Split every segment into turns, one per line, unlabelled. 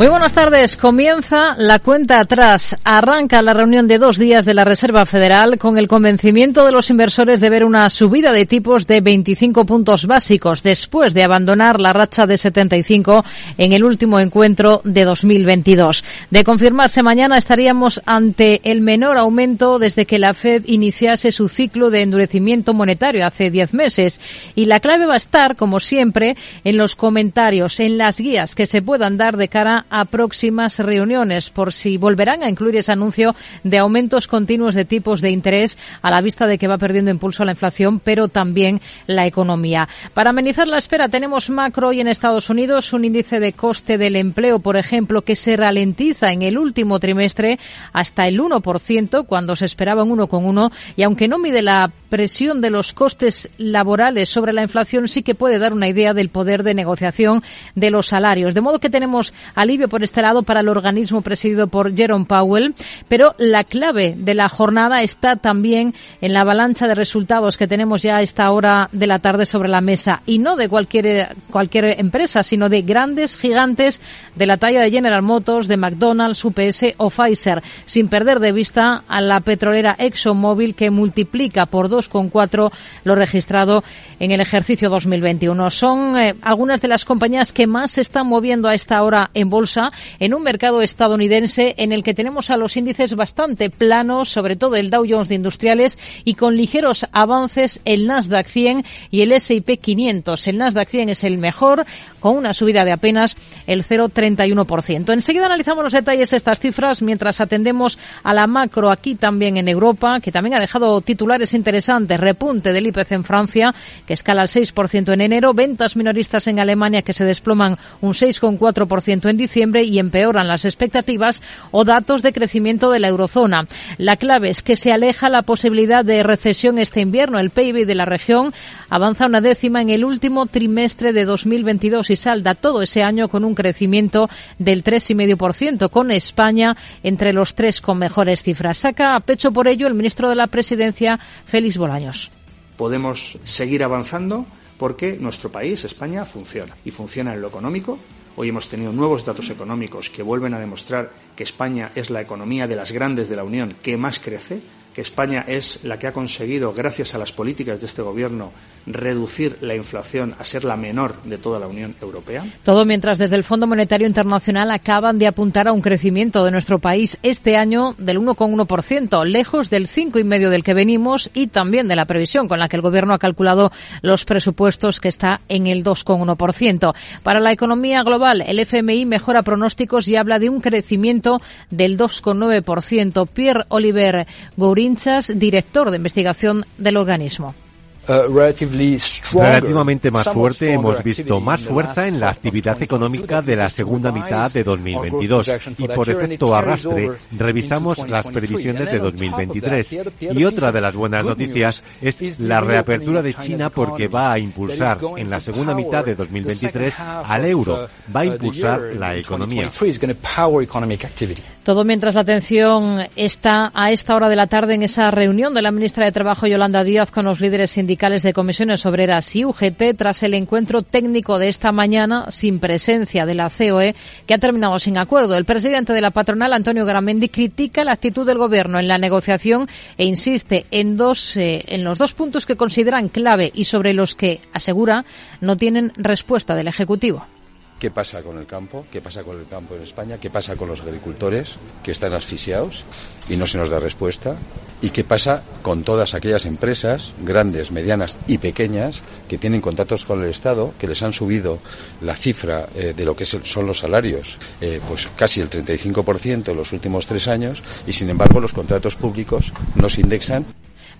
Muy buenas tardes. Comienza la cuenta atrás. Arranca la reunión de dos días de la Reserva Federal con el convencimiento de los inversores de ver una subida de tipos de 25 puntos básicos después de abandonar la racha de 75 en el último encuentro de 2022. De confirmarse mañana estaríamos ante el menor aumento desde que la Fed iniciase su ciclo de endurecimiento monetario hace 10 meses. Y la clave va a estar, como siempre, en los comentarios, en las guías que se puedan dar de cara a próximas reuniones por si volverán a incluir ese anuncio de aumentos continuos de tipos de interés a la vista de que va perdiendo impulso la inflación, pero también la economía. Para amenizar la espera tenemos macro hoy en Estados Unidos un índice de coste del empleo, por ejemplo, que se ralentiza en el último trimestre hasta el 1% cuando se esperaba un 1,1 y aunque no mide la presión de los costes laborales sobre la inflación sí que puede dar una idea del poder de negociación de los salarios. De modo que tenemos alivio por este lado para el organismo presidido por Jerome Powell, pero la clave de la jornada está también en la avalancha de resultados que tenemos ya a esta hora de la tarde sobre la mesa y no de cualquier cualquier empresa, sino de grandes gigantes de la talla de General Motors, de McDonald's, UPS o Pfizer, sin perder de vista a la petrolera ExxonMobil que multiplica por 2,4 lo registrado en el ejercicio 2021. Son eh, algunas de las compañías que más se están moviendo a esta hora en bolsa en un mercado estadounidense en el que tenemos a los índices bastante planos, sobre todo el Dow Jones de Industriales y con ligeros avances el Nasdaq 100 y el S&P 500. El Nasdaq 100 es el mejor con una subida de apenas el 0,31%. Enseguida analizamos los detalles de estas cifras mientras atendemos a la macro aquí también en Europa, que también ha dejado titulares interesantes. Repunte del IPC en Francia, que escala al 6% en enero. Ventas minoristas en Alemania que se desploman un 6,4% en diciembre y empeoran las expectativas o datos de crecimiento de la eurozona. La clave es que se aleja la posibilidad de recesión este invierno. El PIB de la región avanza una décima en el último trimestre de 2022 y salda todo ese año con un crecimiento del 3,5%, con España entre los tres con mejores cifras. Saca a pecho por ello el ministro de la Presidencia, Félix Bolaños.
Podemos seguir avanzando porque nuestro país, España, funciona. Y funciona en lo económico. Hoy hemos tenido nuevos datos económicos que vuelven a demostrar que España es la economía de las grandes de la Unión que más crece España es la que ha conseguido, gracias a las políticas de este Gobierno, reducir la inflación a ser la menor de toda la Unión Europea.
Todo mientras desde el Fondo Monetario Internacional acaban de apuntar a un crecimiento de nuestro país este año del 1,1%, lejos del 5,5% del que venimos y también de la previsión con la que el Gobierno ha calculado los presupuestos, que está en el 2,1%. Para la economía global, el FMI mejora pronósticos y habla de un crecimiento del 2,9%. Pierre Oliver Goury director de investigación del organismo.
Uh, Relativamente más fuerte, hemos visto más fuerza en la actividad económica de la segunda mitad de 2022 y por efecto arrastre revisamos las previsiones de 2023. Y otra de las buenas noticias es la reapertura de China porque va a impulsar en la segunda mitad de 2023 al euro, va a impulsar la economía.
Todo mientras la atención está a esta hora de la tarde en esa reunión de la ministra de Trabajo Yolanda Díaz con los líderes sindicales de comisiones obreras y UGT tras el encuentro técnico de esta mañana sin presencia de la COE que ha terminado sin acuerdo. El presidente de la patronal, Antonio Garamendi, critica la actitud del gobierno en la negociación e insiste en dos, eh, en los dos puntos que consideran clave y sobre los que asegura no tienen respuesta del Ejecutivo.
¿Qué pasa con el campo? ¿Qué pasa con el campo en España? ¿Qué pasa con los agricultores que están asfixiados y no se nos da respuesta? ¿Y qué pasa con todas aquellas empresas, grandes, medianas y pequeñas, que tienen contratos con el Estado, que les han subido la cifra eh, de lo que son los salarios, eh, pues casi el 35% en los últimos tres años, y sin embargo los contratos públicos no se indexan?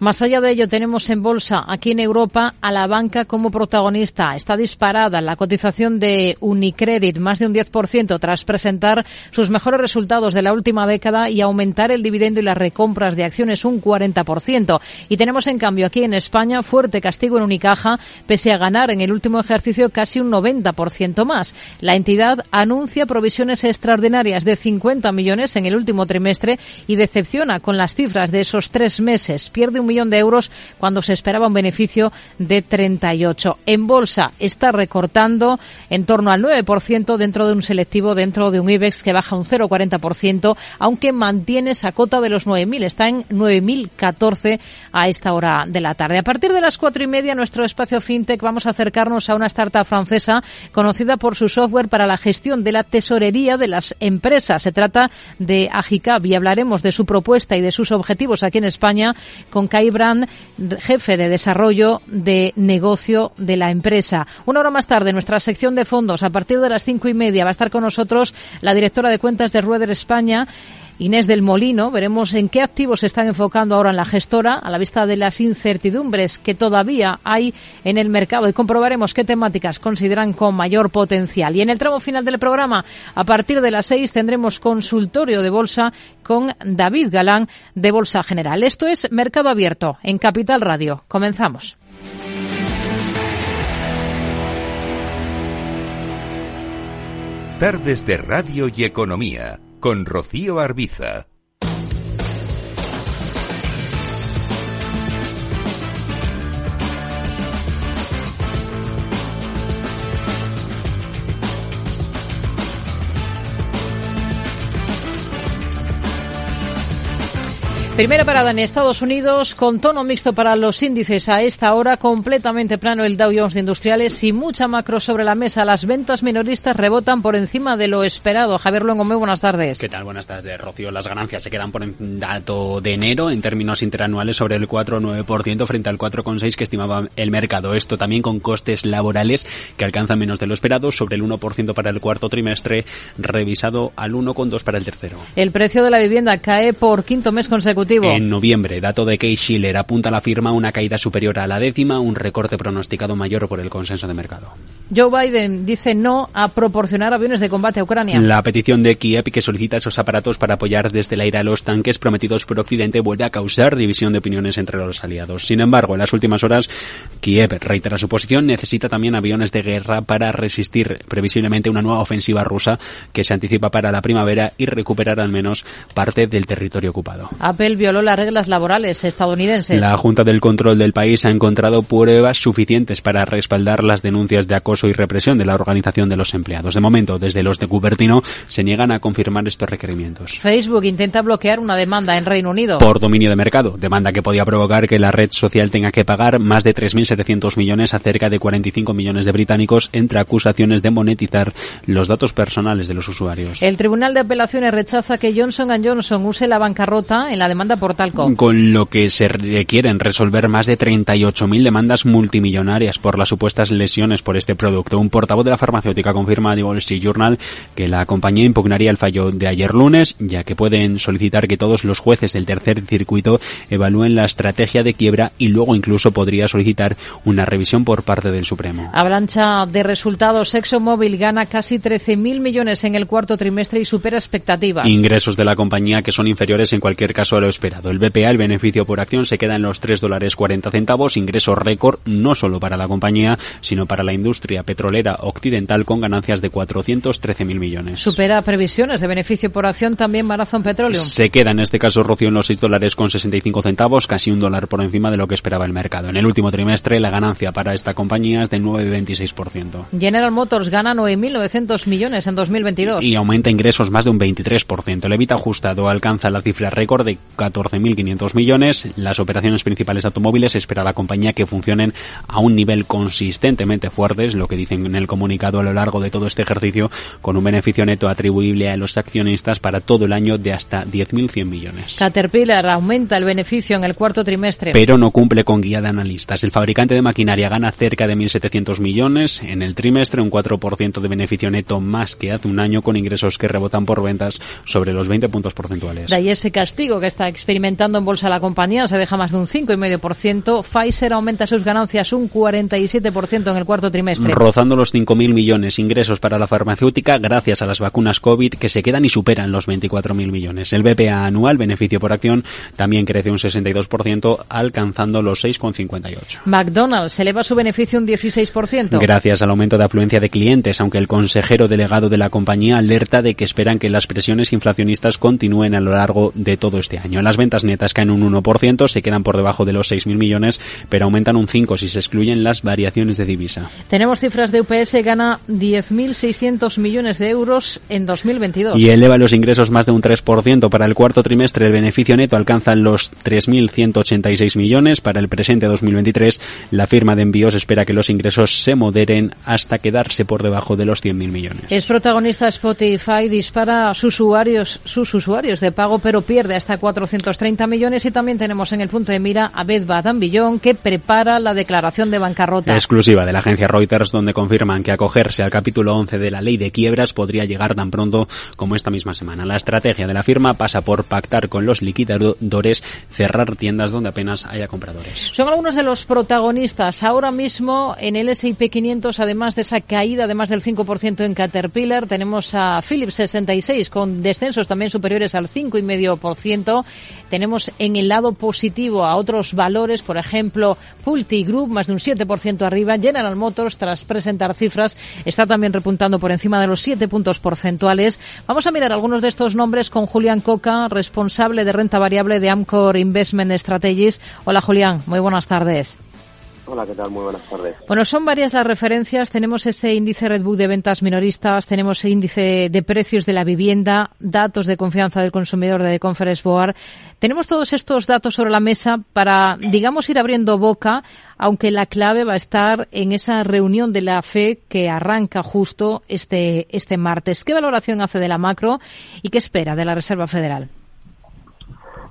Más allá de ello, tenemos en bolsa aquí en Europa a la banca como protagonista. Está disparada la cotización de Unicredit, más de un 10% tras presentar sus mejores resultados de la última década y aumentar el dividendo y las recompras de acciones un 40%. Y tenemos en cambio aquí en España fuerte castigo en Unicaja, pese a ganar en el último ejercicio casi un 90% más. La entidad anuncia provisiones extraordinarias de 50 millones en el último trimestre y decepciona con las cifras de esos tres meses. Pierde un millón de euros cuando se esperaba un beneficio de 38. En bolsa está recortando en torno al 9% dentro de un selectivo, dentro de un IBEX que baja un 0,40%, aunque mantiene esa cota de los 9.000. Está en 9.014 a esta hora de la tarde. A partir de las cuatro y media, nuestro espacio FinTech, vamos a acercarnos a una startup francesa conocida por su software para la gestión de la tesorería de las empresas. Se trata de Agicab y hablaremos de su propuesta y de sus objetivos aquí en España con Brand, jefe de desarrollo de negocio de la empresa. Una hora más tarde, nuestra sección de fondos, a partir de las cinco y media, va a estar con nosotros la directora de cuentas de Rueder España, Inés del Molino. Veremos en qué activos se están enfocando ahora en la gestora a la vista de las incertidumbres que todavía hay en el mercado y comprobaremos qué temáticas consideran con mayor potencial. Y en el tramo final del programa, a partir de las seis, tendremos consultorio de bolsa con David Galán de Bolsa General. Esto es Mercado Abierto en Capital Radio. Comenzamos.
Tardes de Radio y Economía con Rocío Arbiza.
Primera parada en Estados Unidos con tono mixto para los índices a esta hora, completamente plano el Dow Jones de Industriales y mucha macro sobre la mesa. Las ventas minoristas rebotan por encima de lo esperado. Javier Luengo, muy buenas tardes.
¿Qué tal? Buenas tardes, Rocío. Las ganancias se quedan por el dato de enero en términos interanuales sobre el 4,9% frente al 4,6% que estimaba el mercado. Esto también con costes laborales que alcanzan menos de lo esperado, sobre el 1% para el cuarto trimestre, revisado al 1,2% para el tercero.
El precio de la vivienda cae por quinto mes consecutivo
en noviembre, dato de Kay Schiller apunta a la firma una caída superior a la décima, un recorte pronosticado mayor por el consenso de mercado.
Joe Biden dice no a proporcionar aviones de combate a Ucrania.
La petición de Kiev que solicita esos aparatos para apoyar desde el aire a los tanques prometidos por Occidente vuelve a causar división de opiniones entre los aliados. Sin embargo, en las últimas horas, Kiev reitera su posición, necesita también aviones de guerra para resistir previsiblemente una nueva ofensiva rusa que se anticipa para la primavera y recuperar al menos parte del territorio ocupado.
Apple violó las reglas laborales estadounidenses.
La Junta del Control del país ha encontrado pruebas suficientes para respaldar las denuncias de acoso y represión de la Organización de los Empleados. De momento, desde los de Cupertino se niegan a confirmar estos requerimientos.
Facebook intenta bloquear una demanda en Reino Unido.
Por dominio de mercado, demanda que podía provocar que la red social tenga que pagar más de 3.700 millones a cerca de 45 millones de británicos entre acusaciones de monetizar los datos personales de los usuarios.
El Tribunal de Apelaciones rechaza que Johnson Johnson use la bancarrota en la demanda por talco.
Con lo que se requieren resolver más de 38.000 demandas multimillonarias por las supuestas lesiones por este producto. Un portavoz de la farmacéutica confirma a The Wall Street Journal que la compañía impugnaría el fallo de ayer lunes, ya que pueden solicitar que todos los jueces del tercer circuito evalúen la estrategia de quiebra y luego incluso podría solicitar una revisión por parte del Supremo.
Avalancha de resultados. ExxonMobil gana casi 13.000 millones en el cuarto trimestre y supera expectativas.
Ingresos de la compañía que son inferiores en cualquier caso a lo esperado. El BPA, el beneficio por acción, se queda en los 3 dólares 40 centavos, ingreso récord no solo para la compañía, sino para la industria petrolera occidental con ganancias de 413.000 millones.
Supera previsiones de beneficio por acción también Marathon Petroleum.
Se queda en este caso Rocío en los 6 dólares con 65 centavos, casi un dólar por encima de lo que esperaba el mercado. En el último trimestre la ganancia para esta compañía es de 9,26%.
General Motors gana 9.900 millones en 2022.
Y aumenta ingresos más de un 23%. El evita ajustado alcanza la cifra récord de 14.500 millones. Las operaciones principales automóviles espera la compañía que funcionen a un nivel consistentemente fuerte, es lo que dicen en el comunicado a lo largo de todo este ejercicio, con un beneficio neto atribuible a los accionistas para todo el año de hasta 10.100 millones.
Caterpillar aumenta el beneficio en el cuarto trimestre.
Pero no cumple con guía de analistas. El fabricante de maquinaria gana cerca de 1.700 millones en el trimestre, un 4% de beneficio neto más que hace un año, con ingresos que rebotan por ventas sobre los 20 puntos porcentuales.
De ahí ese castigo que está experimentando en bolsa la compañía, se deja más de un 5,5%. Pfizer aumenta sus ganancias un 47% en el cuarto trimestre.
Rozando los 5.000 millones ingresos para la farmacéutica gracias a las vacunas COVID que se quedan y superan los 24.000 millones. El BPA anual, beneficio por acción, también crece un 62%, alcanzando los 6,58.
McDonald's eleva su beneficio un 16%.
Gracias al aumento de afluencia de clientes, aunque el consejero delegado de la compañía alerta de que esperan que las presiones inflacionistas continúen a lo largo de todo este año. Las ventas netas caen un 1%, se quedan por debajo de los 6.000 millones, pero aumentan un 5% si se excluyen las variaciones de divisa.
Tenemos cifras de UPS, gana 10.600 millones de euros en 2022.
Y eleva los ingresos más de un 3%. Para el cuarto trimestre el beneficio neto alcanza los 3.186 millones. Para el presente 2023 la firma de envíos espera que los ingresos se moderen hasta quedarse por debajo de los 100.000 millones.
Es protagonista Spotify, dispara sus usuarios, sus usuarios de pago, pero pierde hasta 430 millones. Y también tenemos en el punto de mira a Bed Bath que prepara la declaración de bancarrota.
Exclusiva de la agencia Reuters, donde confirman que acogerse al capítulo 11 de la ley de quiebras podría llegar tan pronto como esta misma semana. La estrategia de la firma pasa por pactar con los liquidadores, cerrar tiendas donde apenas haya compradores.
Son algunos de los protagonistas ahora mismo en el S&P 500, además de esa caída de más del 5% en Caterpillar, tenemos a Philips 66 con descensos también superiores al 5,5%. Tenemos en el lado positivo a otros valores, por ejemplo, Pulti Group, más de un 7% arriba. General Motors, tras presentar cifras, está también repuntando por encima de los 7 puntos porcentuales. Vamos a mirar algunos de estos nombres con Julián Coca, responsable de renta variable de Amcor Investment Strategies. Hola Julián, muy buenas tardes.
Hola, ¿qué tal? Muy buenas tardes.
Bueno, son varias las referencias. Tenemos ese índice Redbook de ventas minoristas, tenemos ese índice de precios de la vivienda, datos de confianza del consumidor de Conference Board. Tenemos todos estos datos sobre la mesa para, digamos, ir abriendo boca, aunque la clave va a estar en esa reunión de la FE que arranca justo este, este martes. ¿Qué valoración hace de la macro y qué espera de la Reserva Federal?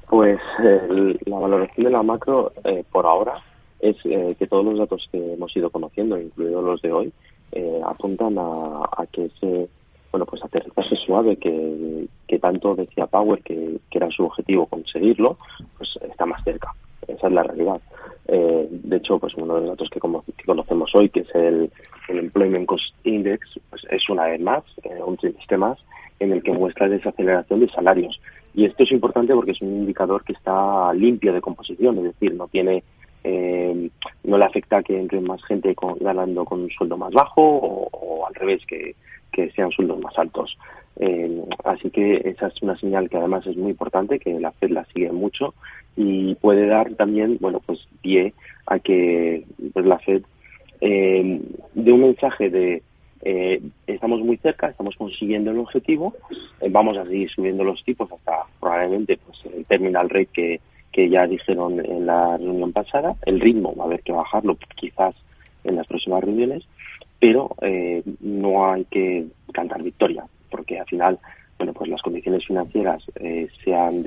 Pues eh, la valoración de la macro, eh, por ahora, es eh, que todos los datos que hemos ido conociendo, incluidos los de hoy, eh, apuntan a, que ese bueno pues aterrizaje suave que, que tanto decía Power que, era su objetivo conseguirlo, pues está más cerca. Esa es la realidad. Eh, de hecho, pues uno de los datos que, conocemos hoy, que es el, Employment Cost Index, pues es una vez más, un trimestre más, en el que muestra desaceleración de salarios. Y esto es importante porque es un indicador que está limpio de composición, es decir, no tiene eh, no le afecta que entre más gente ganando con un sueldo más bajo o, al revés, que, sean sueldos más altos. Eh, así que esa es una señal que además es muy importante, que la FED la sigue mucho y puede dar también, bueno, pues pie a que pues, la FED eh, dé un mensaje de eh, estamos muy cerca, estamos consiguiendo el objetivo, vamos a seguir subiendo los tipos hasta probablemente pues el terminal rate que, que ya dijeron en la reunión pasada. El ritmo va a haber que bajarlo quizás en las próximas reuniones, pero eh, no hay que cantar victoria, porque al final, bueno, pues las condiciones financieras eh, se han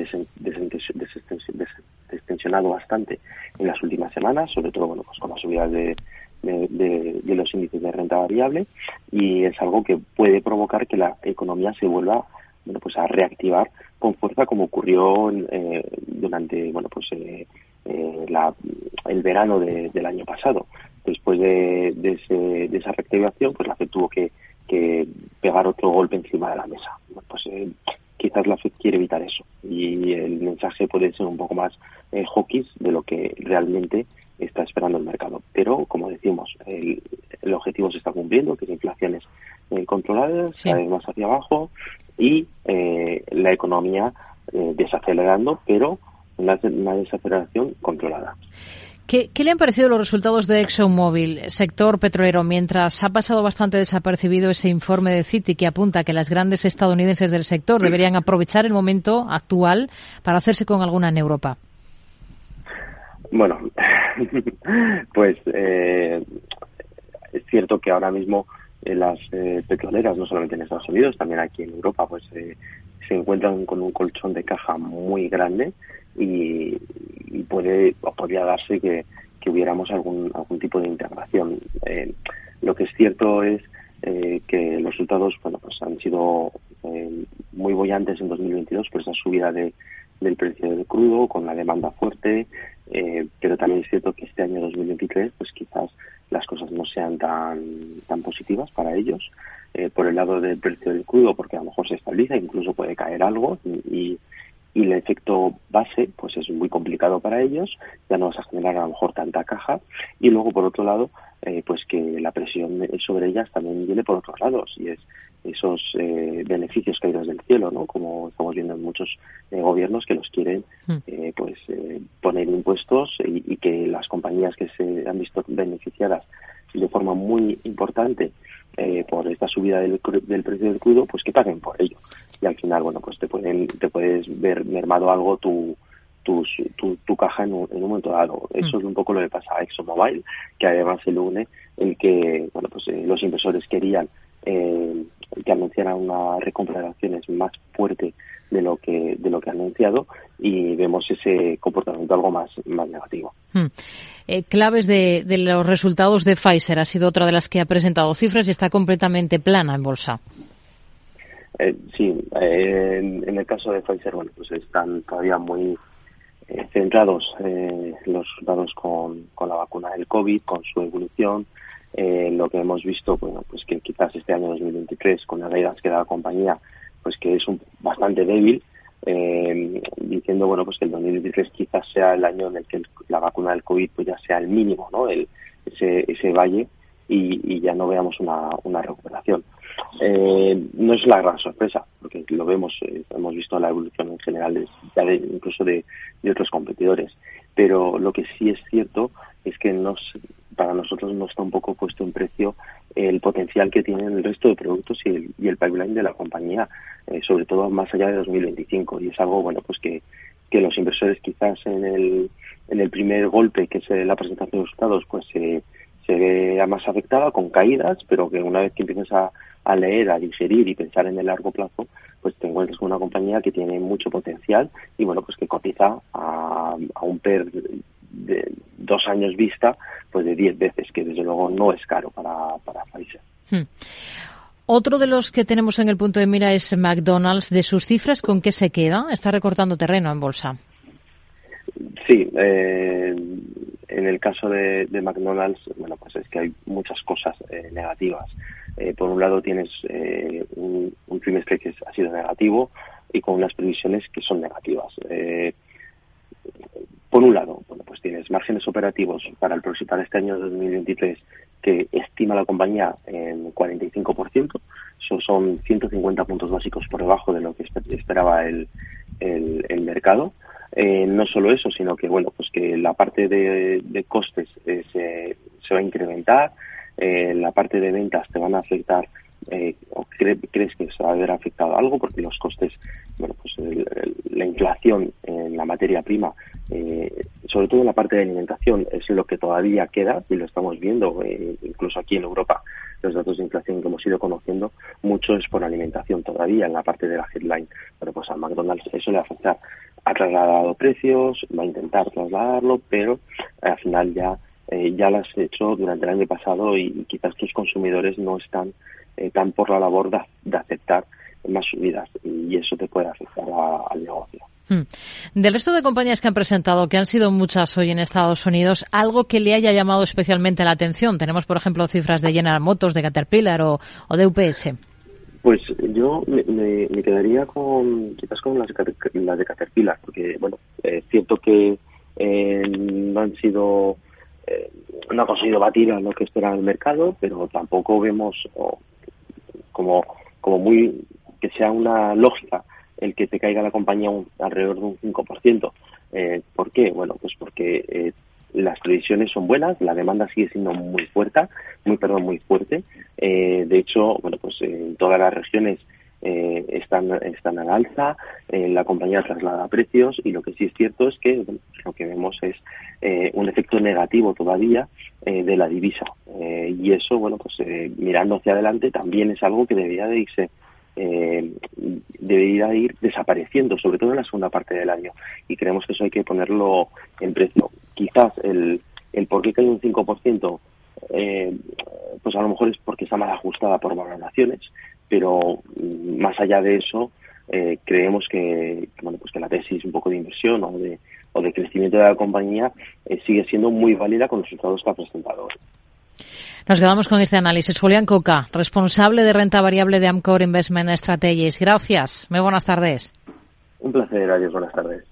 destensionado bastante en las últimas semanas, sobre todo, bueno, pues con la subida de, de, de, los índices de renta variable y es algo que puede provocar que la economía se vuelva bueno pues a reactivar con fuerza como ocurrió eh, durante bueno pues eh, eh, el verano del año pasado. Después de, de, esa reactivación pues la FED tuvo que, pegar otro golpe encima de la mesa. Pues quizás la FED quiere evitar eso. Y el mensaje puede ser un poco más hawkish de lo que realmente está esperando el mercado. Pero como decimos el, objetivo se está cumpliendo que es inflaciones controladas cada vez más hacia abajo y eh, la economía eh, desacelerando, pero una, desaceleración controlada.
¿Qué, le han parecido los resultados de ExxonMobil, sector petrolero, mientras ha pasado bastante desapercibido ese informe de Citi que apunta que las grandes estadounidenses del sector deberían aprovechar el momento actual para hacerse con alguna en Europa?
Bueno, pues eh, es cierto que ahora mismo las eh, petroleras, no solamente en Estados Unidos, también aquí en Europa, pues eh, se encuentran con un colchón de caja muy grande y, puede o podría darse que, que, hubiéramos algún, algún tipo de integración. Eh, lo que es cierto es que los resultados bueno, pues han sido muy bollantes en 2022 por esa subida de, del precio del crudo, con la demanda fuerte, eh, pero también es cierto que este año 2023 pues quizás las cosas no sean tan, tan positivas para ellos. Eh, por el lado del precio del crudo, porque a lo mejor se estabiliza, incluso puede caer algo y, y el efecto base pues es muy complicado para ellos, ya no vas a generar a lo mejor tanta caja y luego por otro lado eh, pues que la presión sobre ellas también viene por otros lados y es esos eh, beneficios caídos del cielo, ¿no? Como estamos viendo en muchos eh, gobiernos que los quieren, hmm. eh, pues poner impuestos y, que las compañías que se han visto beneficiadas de forma muy importante por esta subida del, del, precio del crudo, pues que paguen por ello. Y al final, bueno, pues te pueden te puedes ver mermado algo tu tu, tu, caja en un, en un, momento dado. Eso hmm. es un poco lo que pasa a ExxonMobil, que además se une el que bueno pues los inversores querían eh, que anunciara una recompra de acciones más fuerte de lo que de lo que ha anunciado y vemos ese comportamiento algo más más negativo.
Hmm. Eh, claves de, de, los resultados de Pfizer ha sido otra de las que ha presentado cifras y está completamente plana en bolsa.
Eh, sí, eh, en, el caso de Pfizer, bueno, pues están todavía muy eh, centrados los resultados con, con la vacuna del COVID, con su evolución, eh, lo que hemos visto, bueno, pues que quizás este año 2023, con las reglas que da la compañía, pues que es un, bastante débil, eh, diciendo, bueno, pues que el 2023 quizás sea el año en el que la vacuna del COVID pues ya sea el mínimo, ¿no? El, ese, ese valle y, ya no veamos una, una recuperación. Eh, no es la gran sorpresa, porque lo vemos, eh, hemos visto la evolución en general ya de, incluso de, de otros competidores. Pero lo que sí es cierto es que nos, para nosotros no está un poco puesto en precio el potencial que tienen el resto de productos y el, y el pipeline de la compañía, eh, sobre todo más allá de 2025. Y es algo, bueno, pues que, que los inversores quizás en el, en el primer golpe, que es la presentación de resultados, pues se, se vea más afectada con caídas, pero que una vez que empieces a, a leer, a digerir y pensar en el largo plazo, pues te encuentras con una compañía que tiene mucho potencial y bueno, pues que cotiza a, a un PER de dos años vista, pues de diez veces, que desde luego no es caro para, para Pfizer. Hmm.
Otro de los que tenemos en el punto de mira es McDonald's. De sus cifras, ¿con qué se queda? Está recortando terreno en bolsa.
Sí, eh, en el caso de, McDonald's, bueno, pues es que hay muchas cosas eh, negativas. Eh, por un lado tienes un, un, trimestre que ha sido negativo y con unas previsiones que son negativas. Por un lado, bueno, pues tienes márgenes operativos para el para este año 2023 que estima la compañía en 45%, eso son 150 puntos básicos por debajo de lo que esperaba el, el, mercado. Eh, no solo eso, sino que bueno, pues que la parte de, costes eh, se, se, va a incrementar, eh, la parte de ventas te van a afectar eh, o crees que se va a haber afectado algo porque los costes, bueno, pues la inflación en la materia prima, eh, sobre todo en la parte de alimentación, es lo que todavía queda y lo estamos viendo, eh, incluso aquí en Europa, los datos de inflación que hemos ido conociendo, mucho es por alimentación todavía en la parte de la headline. Pero pues a McDonald's eso le afecta. Ha trasladado precios, va a intentar trasladarlo, pero al final ya eh, ya lo has hecho durante el año pasado y quizás tus consumidores no están eh, tan por la labor de, aceptar más subidas y eso te puede afectar al negocio. Hmm.
Del resto de compañías que han presentado, que han sido muchas hoy en Estados Unidos, algo que le haya llamado especialmente la atención. Tenemos, por ejemplo, cifras de General Motors, de Caterpillar o, de UPS.
Pues yo me, quedaría con quizás con las, de Caterpillar, porque bueno, es cierto que eh, no han sido eh, no ha conseguido batir a lo que espera el mercado, pero tampoco vemos como, como muy que sea una lógica el que te caiga la compañía alrededor de un 5%. Eh, ¿Por qué? Bueno, pues porque eh, las previsiones son buenas, la demanda sigue siendo muy fuerte, muy perdón, muy fuerte. Eh, de hecho, bueno, pues en todas las regiones eh, están, están al alza, eh, la compañía traslada precios y lo que sí es cierto es que lo que vemos es eh, un efecto negativo todavía eh, de la divisa y eso, bueno, pues mirando hacia adelante también es algo que debería de irse debería ir desapareciendo, sobre todo en la segunda parte del año. Y creemos que eso hay que ponerlo en precio. Quizás el, el por qué cae un 5%, eh, pues a lo mejor es porque está mal ajustada por valoraciones, pero más allá de eso, eh, creemos que, bueno, pues que la tesis un poco de inversión o de, o de crecimiento de la compañía eh, sigue siendo muy válida con los resultados que ha presentado hoy.
Nos quedamos con este análisis. Julián Coca, responsable de renta variable de Amcor Investment Strategies. Gracias. Muy buenas tardes.
Un placer, adiós, buenas tardes.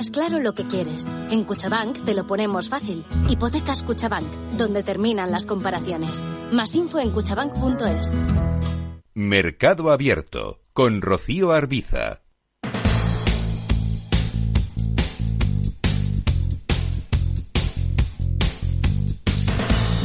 Tienes claro lo que quieres. En Cuchabank te lo ponemos fácil. Hipotecas Cuchabank, donde terminan las comparaciones. Más info en cuchabank.es.
Mercado Abierto con Rocío Arbiza.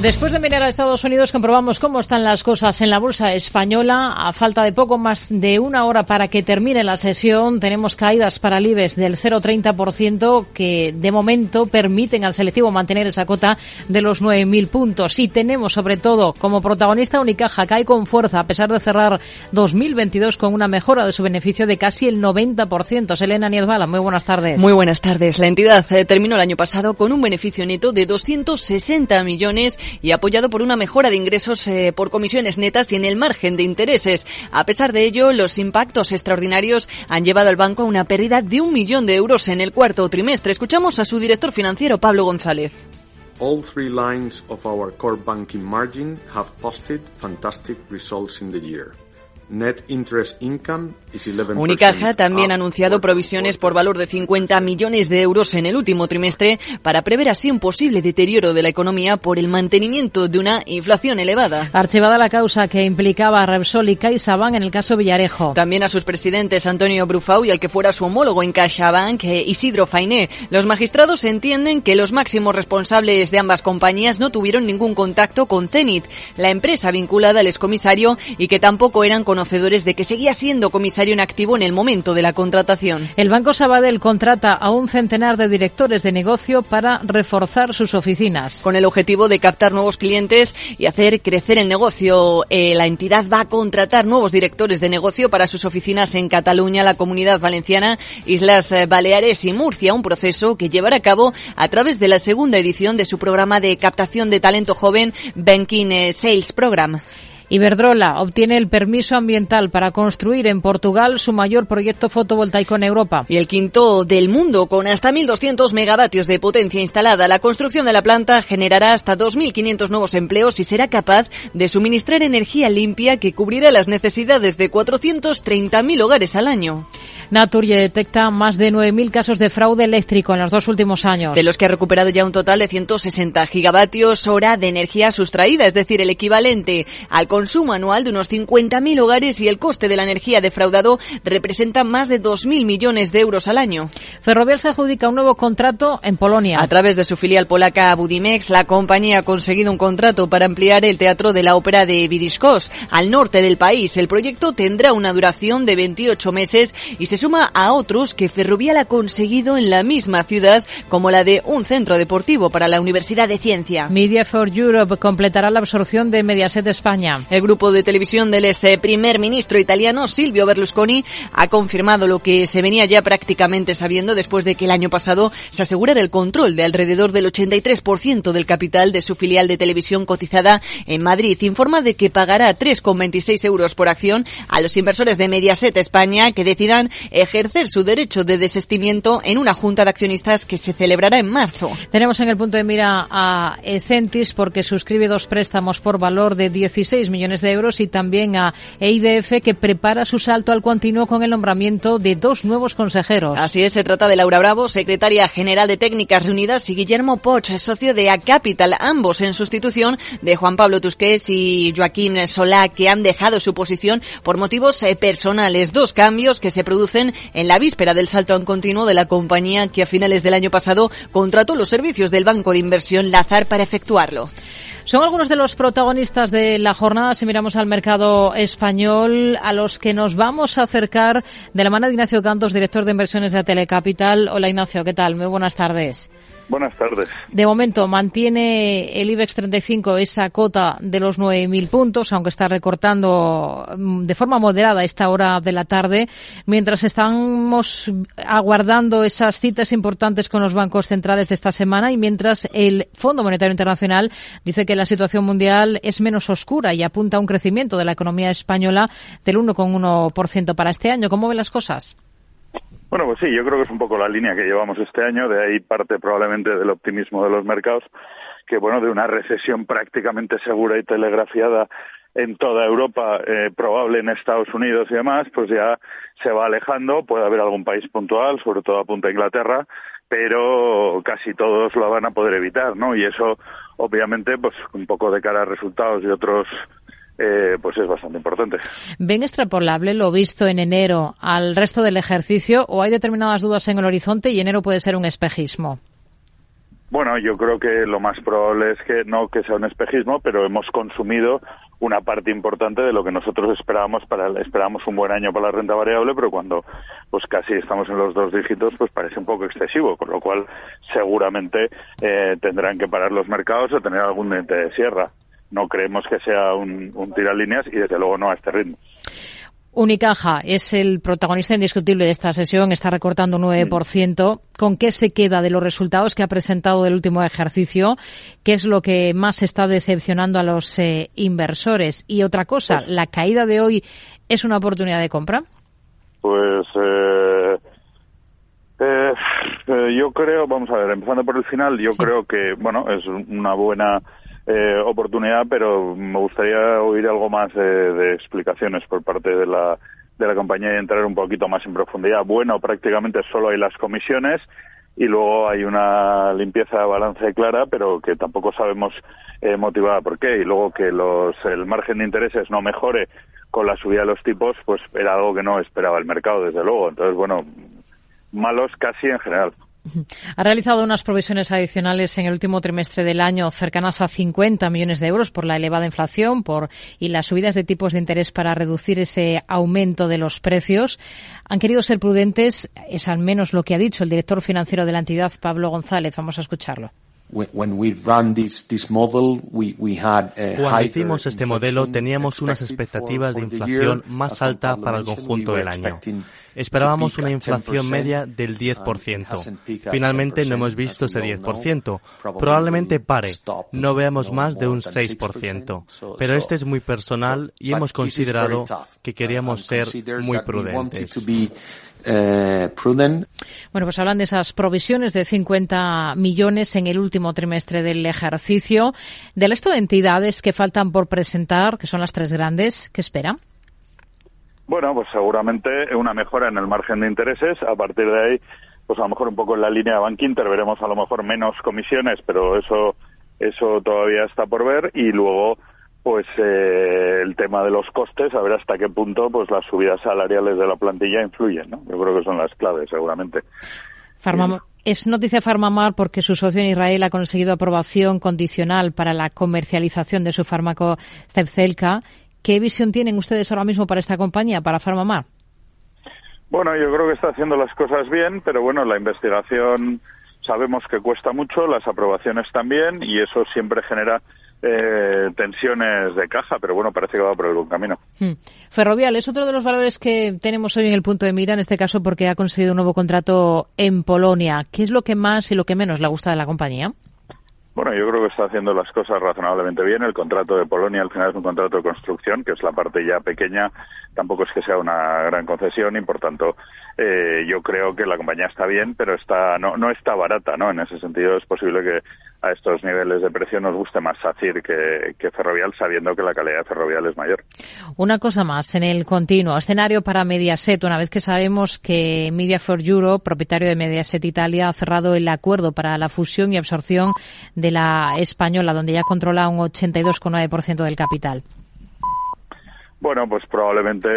Después de mirar a Estados Unidos, comprobamos cómo están las cosas en la bolsa española. A falta de poco más de una hora para que termine la sesión, tenemos caídas para el IBEX del 0,30% que de momento permiten al selectivo mantener esa cota de los 9.000 puntos. Y tenemos sobre todo como protagonista Unicaja, cae con fuerza a pesar de cerrar 2022 con una mejora de su beneficio de casi el 90%. Selena Niezbala, muy buenas tardes.
Muy buenas tardes. La entidad eh, terminó el año pasado con un beneficio neto de 260 millones y apoyado por una mejora de ingresos eh, por comisiones netas y en el margen de intereses. A pesar de ello, los impactos extraordinarios han llevado al banco a una pérdida de un millón de euros en el cuarto trimestre. Escuchamos a su director financiero, Pablo González.
Net interest income is 11%
Unicaja también ha anunciado provisiones por valor de 50 millones de euros en el último trimestre para prever así un posible deterioro de la economía por el mantenimiento de una inflación elevada.
Archivada la causa que implicaba a Repsol y CaixaBank en el caso Villarejo.
También a sus presidentes Antonio Brufau y al que fuera su homólogo en CaixaBank, eh, Isidro Fainé. Los magistrados entienden que los máximos responsables de ambas compañías no tuvieron ningún contacto con Zenit, la empresa vinculada al excomisario, y que tampoco eran conocedores de que seguía siendo comisario en activo en el momento de la contratación.
El Banco Sabadell contrata a un centenar de directores de negocio para reforzar sus oficinas.
Con el objetivo de captar nuevos clientes y hacer crecer el negocio, eh, la entidad va a contratar nuevos directores de negocio para sus oficinas en Cataluña, la Comunidad Valenciana, Islas eh, Baleares y Murcia, un proceso que llevará a cabo a través de la segunda edición de su programa de captación de talento joven Banking eh, Sales Program.
Iberdrola obtiene el permiso ambiental para construir en Portugal su mayor proyecto fotovoltaico en Europa.
Y el quinto del mundo, con hasta 1.200 megavatios de potencia instalada. La construcción de la planta generará hasta 2.500 nuevos empleos y será capaz de suministrar energía limpia que cubrirá las necesidades de 430.000 hogares al año.
Naturgy detecta más de 9.000 casos de fraude eléctrico en los dos últimos años.
De los que ha recuperado ya un total de 160 gigavatios hora de energía sustraída, es decir, el equivalente al consumo anual de unos 50.000 hogares y el coste de la energía defraudado representa más de 2.000 millones de euros al año.
Ferrovial se adjudica un nuevo contrato en Polonia.
A través de su filial polaca Budimex, la compañía ha conseguido un contrato para ampliar el teatro de la ópera de Vidiskos al norte del país. El proyecto tendrá una duración de 28 meses y se suma a otros que Ferrovial ha conseguido en la misma ciudad, como la de un centro deportivo para la Universidad de Ciencia.
Media for Europe completará la absorción de Mediaset España.
El grupo de televisión del ex primer ministro italiano Silvio Berlusconi ha confirmado lo que se venía ya prácticamente sabiendo después de que el año pasado se asegurara el control de alrededor del 83% del capital de su filial de televisión cotizada en Madrid. Informa de que pagará 3,26 euros por acción a los inversores de Mediaset España que decidan ejercer su derecho de desestimiento en una junta de accionistas que se celebrará en marzo.
Tenemos en el punto de mira a Ecentis porque suscribe dos préstamos por valor de 16 millones de euros y también a EIDF que prepara su salto al continuo con el nombramiento de dos nuevos consejeros.
Así es, se trata de Laura Bravo, secretaria general de Técnicas Reunidas, y Guillermo Poch, socio de A Capital, ambos en sustitución de Juan Pablo Tusqués y Joaquín Solá, que han dejado su posición por motivos eh, personales. Dos cambios que se producen en la víspera del salto en continuo de la compañía que a finales del año pasado contrató los servicios del banco de inversión Lazar para efectuarlo.
Son algunos de los protagonistas de la jornada, si miramos al mercado español, a los que nos vamos a acercar de la mano de Ignacio Cantos, director de inversiones de Telecapital. Hola Ignacio, ¿qué tal? Muy buenas tardes.
Buenas tardes.
De momento mantiene el IBEX 35 esa cota de los 9.000 puntos, aunque está recortando mm, de forma moderada esta hora de la tarde, mientras estamos aguardando esas citas importantes con los bancos centrales de esta semana y mientras el Fondo Monetario Internacional dice que la situación mundial es menos oscura y apunta a un crecimiento de la economía española del 1,1% para este año. ¿Cómo ven las cosas?
Bueno, pues sí, yo creo que es un poco la línea que llevamos este año, de ahí parte probablemente del optimismo de los mercados, que bueno, de una recesión prácticamente segura y telegrafiada en toda Europa, eh, probable en Estados Unidos y demás, pues ya se va alejando, puede haber algún país puntual, sobre todo apunta a Inglaterra, pero casi todos lo van a poder evitar, ¿no? Y eso, obviamente, pues un poco de cara a resultados y otros eh, pues es bastante importante.
¿Ven extrapolable lo visto en enero al resto del ejercicio o hay determinadas dudas en el horizonte y enero puede ser un espejismo?
Bueno, yo creo que lo más probable es que no que sea un espejismo, pero hemos consumido una parte importante de lo que nosotros esperábamos para esperábamos un buen año para la renta variable, pero cuando pues casi estamos en los dos dígitos, pues parece un poco excesivo, con lo cual seguramente eh, tendrán que parar los mercados o tener algún diente de sierra no creemos que sea un, un líneas y desde luego no a este ritmo.
Unicaja es el protagonista indiscutible de esta sesión, está recortando un 9%. ¿Con qué se queda de los resultados que ha presentado del último ejercicio? ¿Qué es lo que más está decepcionando a los eh, inversores? Y otra cosa, pues ¿la caída de hoy es una oportunidad de compra?
Pues eh, eh, yo creo, vamos a ver, empezando por el final, yo creo que, bueno, es una buena eh, oportunidad, pero me gustaría oír algo más de, explicaciones por parte de la, de la compañía y entrar un poquito más en profundidad. Bueno, prácticamente solo hay las comisiones y luego hay una limpieza de balance clara, pero que tampoco sabemos eh, motivada por qué. Y luego que los, el margen de intereses no mejore con la subida de los tipos, pues era algo que no esperaba el mercado, desde luego. Entonces, bueno, malos casi en general.
Ha realizado unas provisiones adicionales en el último trimestre del año cercanas a 50 millones de euros por la elevada inflación por, y las subidas de tipos de interés para reducir ese aumento de los precios. Han querido ser prudentes, es al menos lo que ha dicho el director financiero de la entidad, Pablo González. Vamos a escucharlo.
Cuando hicimos este modelo teníamos unas expectativas de inflación más alta para el conjunto del año. Esperábamos una inflación media del 10%. Finalmente no hemos visto ese 10%. Probablemente pare. No veamos más de un 6%. Pero este es muy personal y hemos considerado que queríamos ser muy prudentes.
Eh, bueno, pues hablan de esas provisiones de 50 millones en el último trimestre del ejercicio. Del resto de entidades que faltan por presentar, que son las tres grandes, ¿qué esperan?
Bueno, pues seguramente una mejora en el margen de intereses. A partir de ahí, pues a lo mejor un poco en la línea de Bank Inter veremos a lo mejor menos comisiones, pero eso, eso todavía está por ver. Y luego, pues eh, el tema de los costes, a ver hasta qué punto pues las subidas salariales de la plantilla influyen. ¿no? Yo creo que son las claves, seguramente.
Es noticia Farmamar porque su socio en Israel ha conseguido aprobación condicional para la comercialización de su fármaco Zepzelca ¿Qué visión tienen ustedes ahora mismo para esta compañía, para Farmamar?
Bueno, yo creo que está haciendo las cosas bien, pero bueno, la investigación sabemos que cuesta mucho, las aprobaciones también, y eso siempre genera eh, tensiones de caja, pero bueno, parece que va por el buen camino.
Hmm. Ferrovial es otro de los valores que tenemos hoy en el punto de mira, en este caso porque ha conseguido un nuevo contrato en Polonia. ¿Qué es lo que más y lo que menos le gusta de la compañía?
Bueno, yo creo que está haciendo las cosas razonablemente bien. El contrato de Polonia al final es un contrato de construcción, que es la parte ya pequeña. Tampoco es que sea una gran concesión y, por tanto, eh, yo creo que la compañía está bien, pero está no, no está barata, ¿no? En ese sentido es posible que a estos niveles de precio nos guste más SACIR que, que Ferrovial, sabiendo que la calidad de Ferrovial es mayor.
Una cosa más, en el continuo escenario para Mediaset, una vez que sabemos que Media for Europe, propietario de Mediaset Italia, ha cerrado el acuerdo para la fusión y absorción de la española, donde ya controla un 82,9% del capital.
Bueno, pues probablemente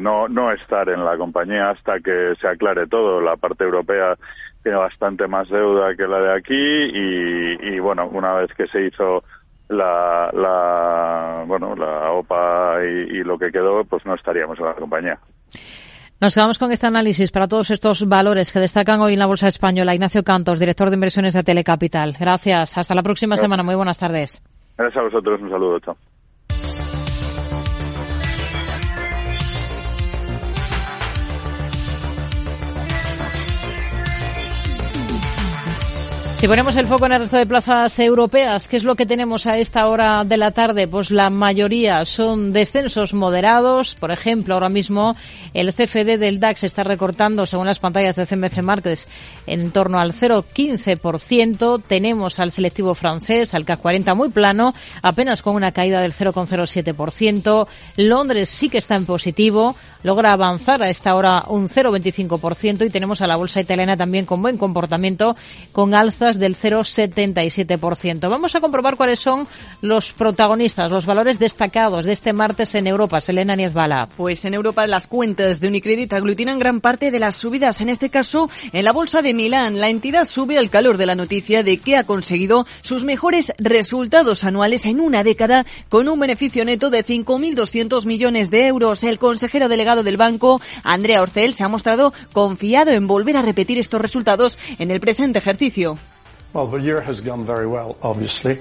no, no estar en la compañía hasta que se aclare todo. La parte europea tiene bastante más deuda que la de aquí y, bueno, una vez que se hizo la, la bueno, la OPA y, y lo que quedó, pues no estaríamos en la compañía.
Nos quedamos con este análisis para todos estos valores que destacan hoy en la Bolsa Española. Ignacio Cantos, director de inversiones de Telecapital. Gracias. Hasta la próxima semana. Muy buenas tardes.
Gracias a vosotros. Un saludo. Chao.
Si ponemos el foco en el resto de plazas europeas, ¿qué es lo que tenemos a esta hora de la tarde? Pues la mayoría son descensos moderados. Por ejemplo, ahora mismo el CFD del DAX está recortando, según las pantallas de CMC Markets, en torno al 0,15%. Tenemos al selectivo francés, al CAC 40 muy plano, apenas con una caída del 0,07%. Londres sí que está en positivo, logra avanzar a esta hora un 0,25% y tenemos a la bolsa italiana también con buen comportamiento, con alzas del 0,77%. Vamos a comprobar cuáles son los protagonistas, los valores destacados de este martes en Europa. Selena Niezbala.
Pues en Europa las cuentas de Unicredit aglutinan gran parte de las subidas. En este caso, en la bolsa de Milán, la entidad sube al calor de la noticia de que ha conseguido sus mejores resultados anuales en una década con un beneficio neto de 5.200 millones de euros. El consejero delegado del banco, Andrea Orcel, se ha mostrado confiado en volver a repetir estos resultados en el presente ejercicio.
Well, the year has gone very well, obviously,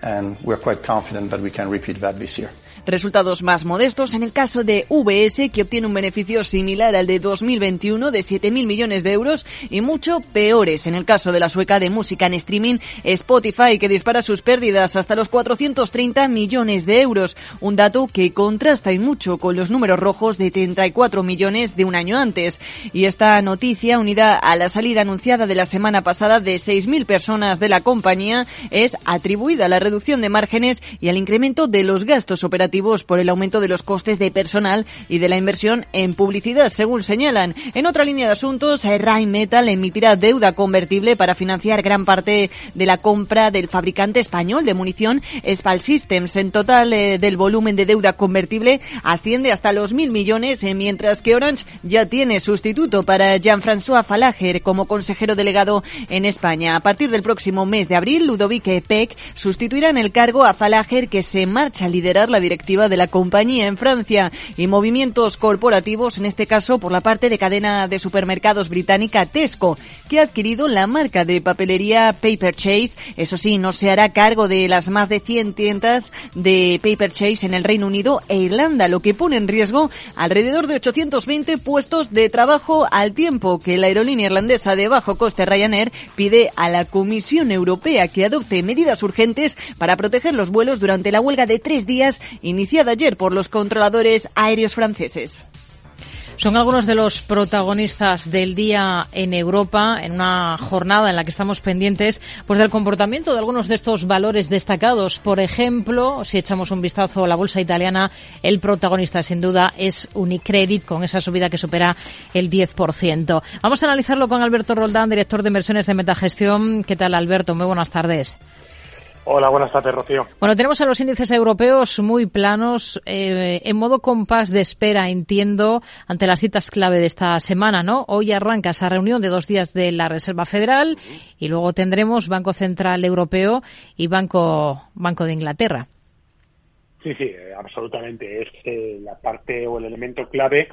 and we're quite confident that we can repeat that this year.
Resultados más modestos en el caso de VS, que obtiene un beneficio similar al de 2021 de 7.000 millones de euros y mucho peores en el caso de la sueca de música en streaming Spotify, que dispara sus pérdidas hasta los 430 millones de euros. Un dato que contrasta y mucho con los números rojos de 34 millones de un año antes. Y esta noticia, unida a la salida anunciada de la semana pasada de 6.000 personas de la compañía, es atribuida a la reducción de márgenes y al incremento de los gastos operativos por el aumento de los costes de personal y de la inversión en publicidad, según señalan. En otra línea de asuntos, Rheinmetall emitirá deuda convertible para financiar gran parte de la compra del fabricante español de munición Spal Systems. En total eh, del volumen de deuda convertible asciende hasta los mil millones, eh, mientras que Orange ya tiene sustituto para Jean-François Falager como consejero delegado en España. A partir del próximo mes de abril, Ludovic Peck sustituirá en el cargo a Falager, que se marcha a liderar la dirección de la compañía en Francia y movimientos corporativos, en este caso por la parte de cadena de supermercados británica Tesco, que ha adquirido la marca de papelería Paper Chase. Eso sí, no se hará cargo de las más de 100 tiendas de Paper Chase en el Reino Unido e Irlanda, lo que pone en riesgo alrededor de 820 puestos de trabajo al tiempo que la aerolínea irlandesa de bajo coste Ryanair pide a la Comisión Europea que adopte medidas urgentes para proteger los vuelos durante la huelga de tres días iniciada ayer por los controladores aéreos franceses.
Son algunos de los protagonistas del día en Europa, en una jornada en la que estamos pendientes pues del comportamiento de algunos de estos valores destacados. Por ejemplo, si echamos un vistazo a la bolsa italiana, el protagonista sin duda es Unicredit con esa subida que supera el 10%. Vamos a analizarlo con Alberto Roldán, director de inversiones de Metagestión. ¿Qué tal, Alberto? Muy buenas tardes.
Hola, buenas tardes, Rocío.
Bueno, tenemos a los índices europeos muy planos, eh, en modo compás de espera, entiendo, ante las citas clave de esta semana, ¿no? Hoy arranca esa reunión de dos días de la Reserva Federal y luego tendremos Banco Central Europeo y Banco, Banco de Inglaterra.
Sí, sí, absolutamente. Es eh, la parte o el elemento clave,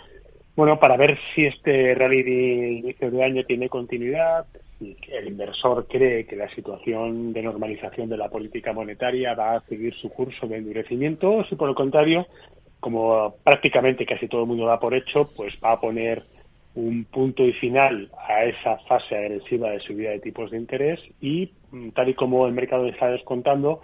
bueno, para ver si este rally de inicio de año tiene continuidad, el inversor cree que la situación de normalización de la política monetaria va a seguir su curso de endurecimiento, o si por el contrario, como prácticamente casi todo el mundo da por hecho, pues va a poner un punto y final a esa fase agresiva de subida de tipos de interés y tal y como el mercado está descontando,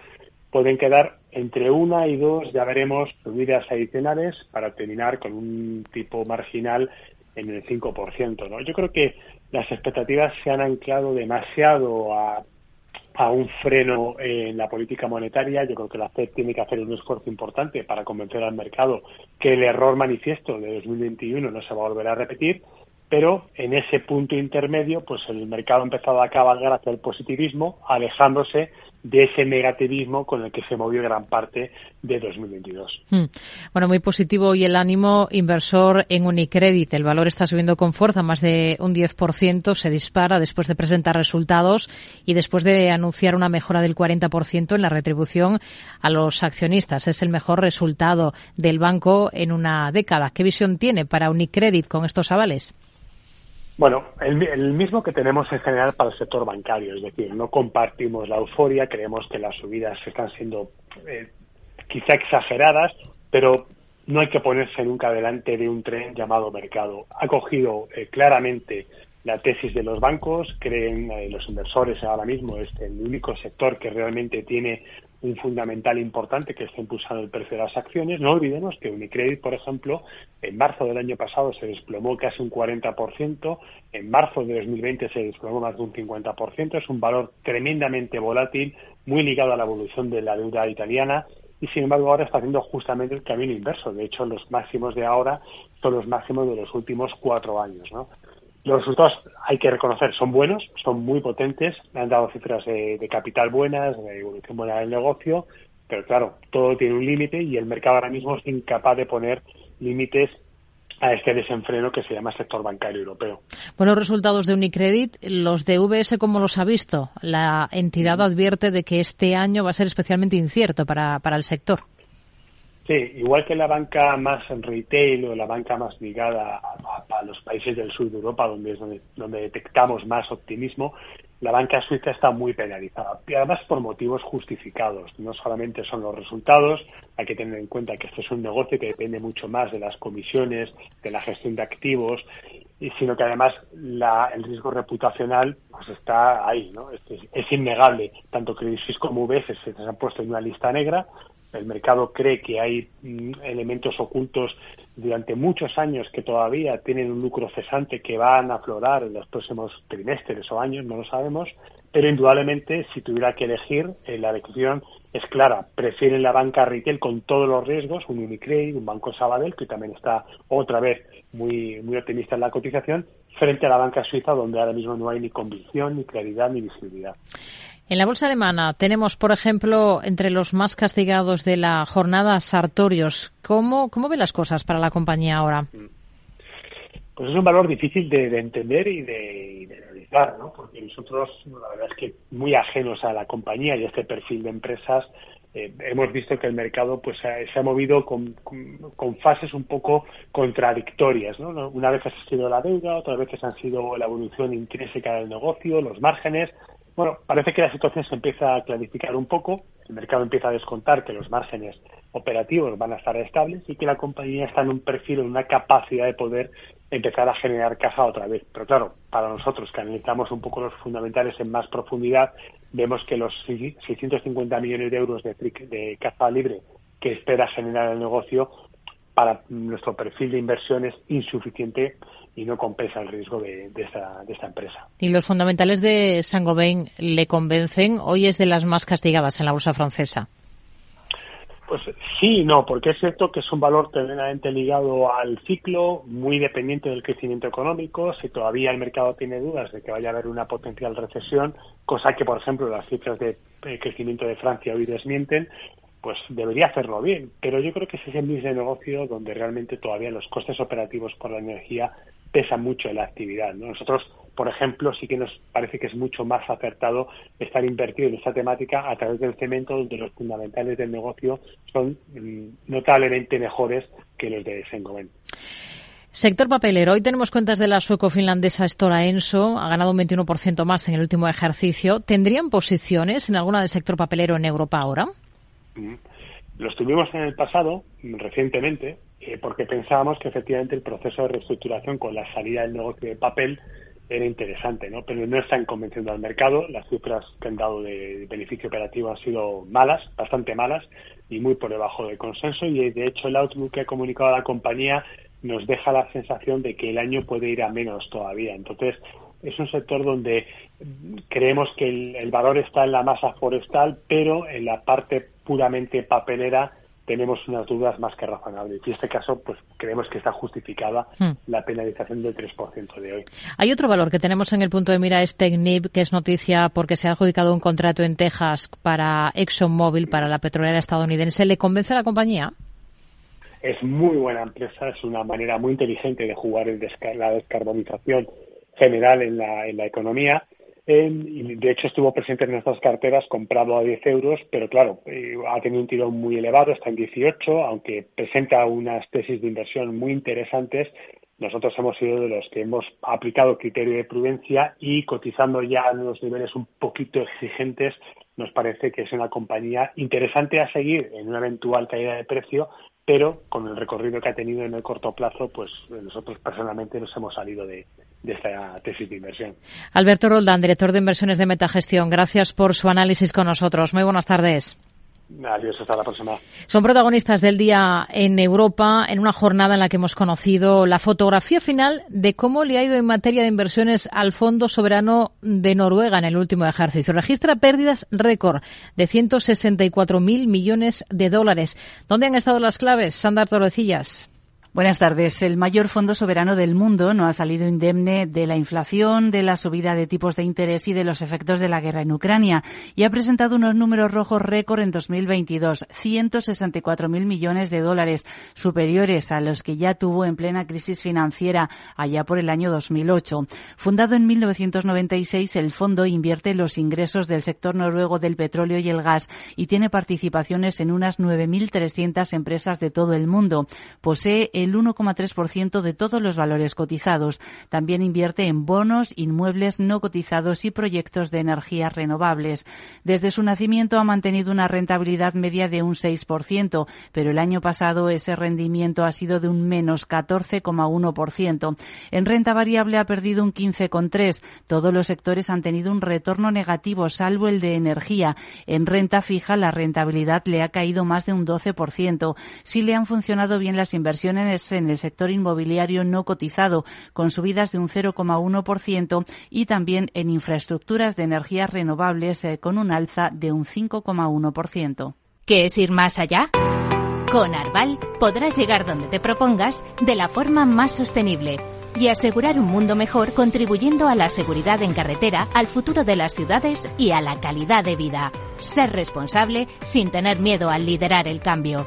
pueden quedar entre una y dos, ya veremos, subidas adicionales para terminar con un tipo marginal en el 5%. ¿no? Yo creo que las expectativas se han anclado demasiado a, a un freno en la política monetaria. Yo creo que la FED tiene que hacer un esfuerzo importante para convencer al mercado que el error manifiesto de 2021 no se va a volver a repetir pero en ese punto intermedio, pues el mercado ha empezado a cabalgar hacia el positivismo, alejándose de ese negativismo con el que se movió gran parte de 2022.
Hmm. Bueno, muy positivo y el ánimo inversor en Unicredit. El valor está subiendo con fuerza, más de un 10%, se dispara después de presentar resultados y después de anunciar una mejora del 40% en la retribución a los accionistas. Es el mejor resultado del banco en una década. ¿Qué visión tiene para Unicredit con estos avales?
Bueno, el, mismo que tenemos en general para el sector bancario, es decir, no compartimos la euforia, creemos que las subidas están siendo eh, quizá exageradas, pero no hay que ponerse nunca delante de un tren llamado mercado. Ha cogido eh, claramente la tesis de los bancos, creen eh, los inversores ahora mismo, es el único sector que realmente tiene un fundamental importante que está impulsando el precio de las acciones. No olvidemos que Unicredit, por ejemplo, en marzo del año pasado se desplomó casi un 40%, en marzo de 2020 se desplomó más de un 50%, es un valor tremendamente volátil, muy ligado a la evolución de la deuda italiana y sin embargo ahora está haciendo justamente el camino inverso. De hecho, los máximos de ahora son los máximos de los últimos cuatro años. ¿no? Los resultados, hay que reconocer, son buenos, son muy potentes, han dado cifras de, capital buenas, de evolución buena del negocio, pero claro, todo tiene un límite y el mercado ahora mismo es incapaz de poner límites a este desenfreno que se llama sector bancario europeo.
Buenos resultados de Unicredit. ¿Los de VS cómo los ha visto? La entidad advierte de que este año va a ser especialmente incierto para, para el sector.
Sí, igual que la banca más en retail o la banca más ligada a, los países del sur de Europa, donde es donde, detectamos más optimismo, la banca suiza está muy penalizada y además por motivos justificados. No solamente son los resultados, hay que tener en cuenta que esto es un negocio que depende mucho más de las comisiones, de la gestión de activos, y sino que además el riesgo reputacional pues está ahí, ¿no? Es, es, innegable. Tanto Credit Suisse como UBS se han puesto en una lista negra, el mercado cree que hay mm, elementos ocultos durante muchos años que todavía tienen un lucro cesante que van a aflorar en los próximos trimestres o años, no lo sabemos, pero indudablemente si tuviera que elegir, eh, la elección es clara. Prefieren la banca retail con todos los riesgos, un Unicredit, un Banco Sabadell, que también está otra vez muy, muy optimista en la cotización, frente a la banca suiza, donde ahora mismo no hay ni convicción, ni claridad, ni visibilidad.
En la bolsa alemana tenemos, por ejemplo, entre los más castigados de la jornada Sartorios. ¿Cómo, cómo ve las cosas para la compañía ahora?
Pues es un valor difícil de, entender y de, analizar, ¿no? Porque nosotros, la verdad es que muy ajenos a la compañía y a este perfil de empresas, eh, hemos visto que el mercado pues se ha movido con, con, fases un poco contradictorias. ¿no? Una vez ha sido la deuda, otras veces han sido la evolución intrínseca del negocio, los márgenes, bueno, parece que la situación se empieza a clarificar un poco, el mercado empieza a descontar que los márgenes operativos van a estar estables y que la compañía está en un perfil, en una capacidad de poder empezar a generar caja otra vez. Pero claro, para nosotros que analizamos un poco los fundamentales en más profundidad, vemos que los 650 millones de euros de, de caja libre que espera generar el negocio para nuestro perfil de inversión es insuficiente y no compensa el riesgo de, esta, de esta empresa.
¿Y los fundamentales de Saint-Gobain le convencen? Hoy es de las más castigadas en la bolsa francesa.
Pues sí no, porque es cierto que es un valor tremendamente ligado al ciclo, muy dependiente del crecimiento económico. Si todavía el mercado tiene dudas de que vaya a haber una potencial recesión, cosa que, por ejemplo, las cifras de crecimiento de Francia hoy desmienten, pues debería hacerlo bien. Pero yo creo que ese es el mismo negocio donde realmente todavía los costes operativos por la energía pesa mucho en la actividad. Nosotros, por ejemplo, sí que nos parece que es mucho más acertado estar invertido en esta temática a través del cemento, donde los fundamentales del negocio son mm, notablemente mejores que los de Sengoven.
Sector papelero. Hoy tenemos cuentas de la sueco-finlandesa Stora Enso. Ha ganado un 21% más en el último ejercicio. ¿Tendrían posiciones en alguna del sector papelero en Europa ahora?
Mm. Los tuvimos en el pasado, recientemente, eh, porque pensábamos que efectivamente el proceso de reestructuración con la salida del negocio de papel era interesante, ¿no? Pero no están convenciendo al mercado. Las cifras que han dado de beneficio operativo han sido malas, bastante malas, y muy por debajo del consenso. Y de hecho, el outlook que ha comunicado la compañía nos deja la sensación de que el año puede ir a menos todavía. Entonces, es un sector donde creemos que el, el valor está en la masa forestal, pero en la parte puramente papelera tenemos unas dudas más que razonables. Y en este caso, pues creemos que está justificada hmm. la penalización del 3% de hoy.
Hay otro valor que tenemos en el punto de mira, es Technip, que es noticia porque se ha adjudicado un contrato en Texas para ExxonMobil, para la petrolera estadounidense. ¿Le convence a la compañía?
Es muy buena empresa, es una manera muy inteligente de jugar el la descarbonización general en la, en la economía y de hecho estuvo presente en nuestras carteras comprado a 10 euros, pero claro, eh, ha tenido un tirón muy elevado, está en 18, aunque presenta unas tesis de inversión muy interesantes. Nosotros hemos sido de los que hemos aplicado criterio de prudencia y cotizando ya en unos niveles un poquito exigentes, nos parece que es una compañía interesante a seguir en una eventual caída de precio, pero con el recorrido que ha tenido en el corto plazo, pues nosotros personalmente nos hemos salido de, esta tesis de inversión.
Alberto Roldán, director de inversiones de Metagestión, gracias por su análisis con nosotros. Muy buenas tardes.
Adiós, hasta la próxima.
Son protagonistas del día en Europa en una jornada en la que hemos conocido la fotografía final de cómo le ha ido en materia de inversiones al Fondo Soberano de Noruega en el último ejercicio. Registra pérdidas récord de 164.000 millones de dólares. ¿Dónde han estado las claves? Sandar Torrecillas.
Buenas tardes. El mayor fondo soberano del mundo no ha salido indemne de la inflación, de la subida de tipos de interés y de los efectos de la guerra en Ucrania y ha presentado unos números rojos récord en 2022, 164.000 millones de dólares, superiores a los que ya tuvo en plena crisis financiera allá por el año 2008. Fundado en 1996, el fondo invierte los ingresos del sector noruego del petróleo y el gas y tiene participaciones en unas 9.300 empresas de todo el mundo. Posee el 1,3% de todos los valores cotizados. También invierte en bonos, inmuebles no cotizados y proyectos de energías renovables. Desde su nacimiento ha mantenido una rentabilidad media de un 6%, pero el año pasado ese rendimiento ha sido de un menos 14,1%. En renta variable ha perdido un 15,3%. Todos los sectores han tenido un retorno negativo, salvo el de energía. En renta fija la rentabilidad le ha caído más de un 12%. Sí le han funcionado bien las inversiones en el sector inmobiliario no cotizado, con subidas de un 0,1% y también en infraestructuras de energías renovables eh, con un alza de un 5,1%.
¿Qué es ir más allá? Con Arval podrás llegar donde te propongas de la forma más sostenible y asegurar un mundo mejor contribuyendo a la seguridad en carretera, al futuro de las ciudades y a la calidad de vida. Ser responsable sin tener miedo al liderar el cambio.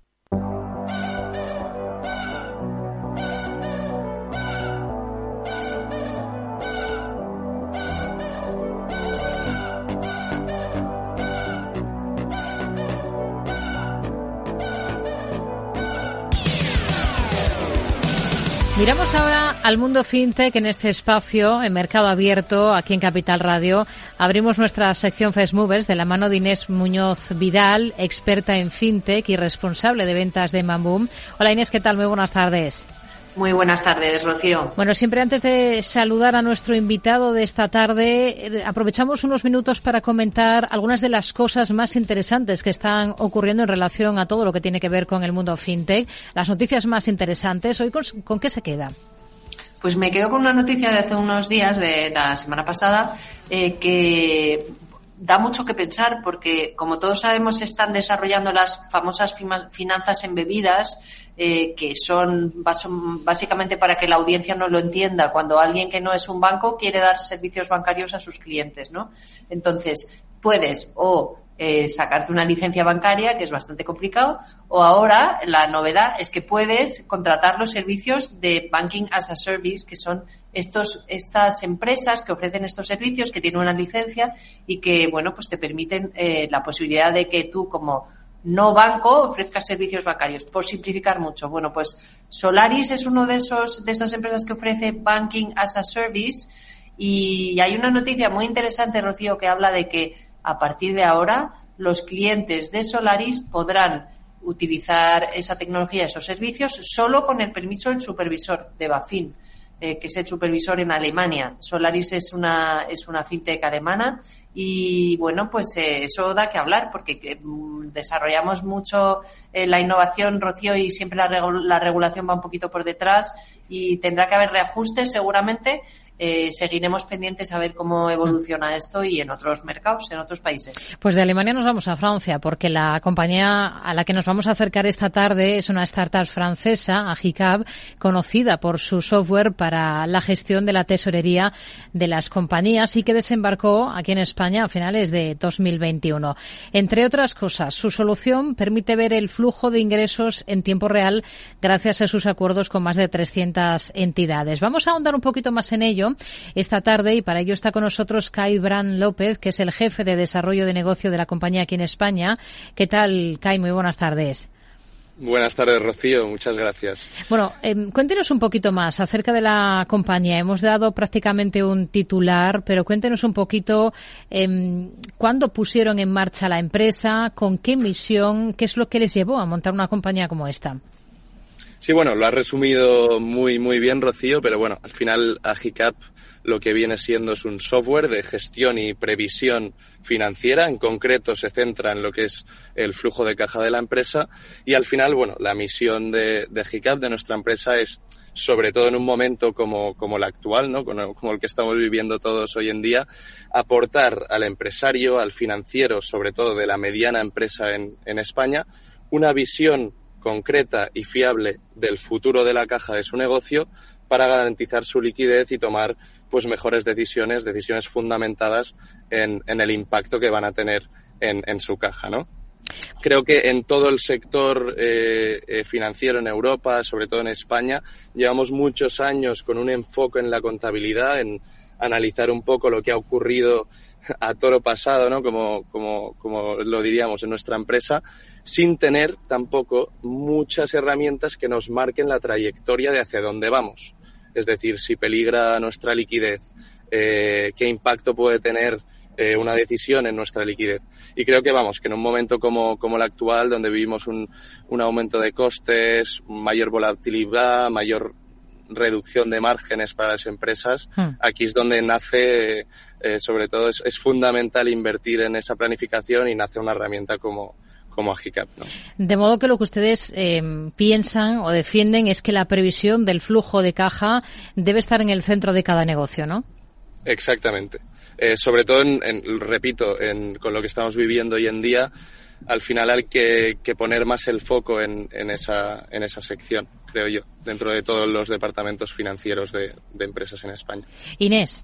Miramos ahora al mundo fintech en este espacio, en Mercado Abierto, aquí en Capital Radio. Abrimos nuestra sección Fast Movers de la mano de Inés Muñoz Vidal, experta en fintech y responsable de ventas de Mamboom. Hola Inés, ¿qué tal? Muy buenas tardes.
Muy buenas tardes, Rocío.
Bueno, siempre antes de saludar a nuestro invitado de esta tarde, eh, aprovechamos unos minutos para comentar algunas de las cosas más interesantes que están ocurriendo en relación a todo lo que tiene que ver con el mundo fintech. Las noticias más interesantes. Hoy, ¿con, qué se queda?
Pues me quedo con una noticia de hace unos días, de la semana pasada, eh, que da mucho que pensar porque, como todos sabemos, se están desarrollando las famosas finanzas embebidas, eh, que son básicamente para que la audiencia no lo entienda, cuando alguien que no es un banco quiere dar servicios bancarios a sus clientes, ¿no? Entonces, puedes o eh, sacarte una licencia bancaria, que es bastante complicado, o ahora la novedad es que puedes contratar los servicios de Banking as a Service, que son estos, estas empresas que ofrecen estos servicios, que tienen una licencia y que, bueno, pues te permiten eh, la posibilidad de que tú como no banco ofrezcas servicios bancarios, por simplificar mucho. Bueno, pues Solaris es uno de esos, de esas empresas que ofrece Banking as a Service y hay una noticia muy interesante, Rocío, que habla de que a partir de ahora, los clientes de Solaris podrán utilizar esa tecnología, esos servicios, solo con el permiso del supervisor de Bafin, eh, que es el supervisor en Alemania. Solaris es una, es una fintech alemana y bueno, pues eh, eso da que hablar porque mm, desarrollamos mucho eh, la innovación, Rocío, y siempre la, la regulación va un poquito por detrás y tendrá que haber reajustes seguramente, eh, seguiremos pendientes a ver cómo evoluciona esto y en otros mercados, en otros países.
Pues de Alemania nos vamos a Francia, porque la compañía a la que nos vamos a acercar esta tarde es una startup francesa, Agicab, conocida por su software para la gestión de la tesorería de las compañías y que desembarcó aquí en España a finales de 2021. Entre otras cosas, su solución permite ver el flujo de ingresos en tiempo real gracias a sus acuerdos con más de 300 entidades. Vamos a ahondar un poquito más en ello esta tarde y para ello está con nosotros Kai Bran López, que es el jefe de desarrollo de negocio de la compañía aquí en España. ¿Qué tal, Kai? Muy buenas tardes.
Buenas tardes, Rocío. Muchas gracias.
Bueno, em, cuéntenos un poquito más acerca de la compañía. Hemos dado prácticamente un titular, pero cuéntenos un poquito eh, cuándo pusieron en marcha la empresa, con qué misión, qué es lo que les llevó a montar una compañía como esta.
Sí, bueno, lo has resumido muy, muy bien, Rocío, pero bueno, al final Agicap lo que viene siendo es un software de gestión y previsión financiera. En concreto, se centra en lo que es el flujo de caja de la empresa. Y al final, bueno, la misión de, de Agicap, de nuestra empresa, es sobre todo en un momento como, como el actual, ¿no? Como, como, el que estamos viviendo todos hoy en día, aportar al empresario, al financiero, sobre todo de la mediana empresa en, en España, una visión concreta y fiable del futuro de la caja de su negocio para garantizar su liquidez y tomar pues mejores decisiones, decisiones fundamentadas en, en el impacto que van a tener en, en, su caja, ¿no? Creo que en todo el sector eh, eh, financiero en Europa, sobre todo en España, llevamos muchos años con un enfoque en la contabilidad, en analizar un poco lo que ha ocurrido a toro pasado, ¿no? Como, como, como lo diríamos en nuestra empresa, sin tener tampoco muchas herramientas que nos marquen la trayectoria de hacia dónde vamos. Es decir, si peligra nuestra liquidez, eh, qué impacto puede tener eh, una decisión en nuestra liquidez. Y creo que vamos, que en un momento como, como el actual, donde vivimos un, un aumento de costes, mayor volatilidad, mayor reducción de márgenes para las empresas, hmm. aquí es donde nace, eh, sobre todo, es, es, fundamental invertir en esa planificación y nace una herramienta como, como Agicap. ¿no?
De modo que lo que ustedes eh, piensan o defienden es que la previsión del flujo de caja debe estar en el centro de cada negocio, ¿no?
Exactamente. Eh, sobre todo, en, en, repito, en, con lo que estamos viviendo hoy en día, al final hay que, que poner más el foco en, en, esa, en esa sección, creo yo, dentro de todos los departamentos financieros de, de empresas en España.
Inés.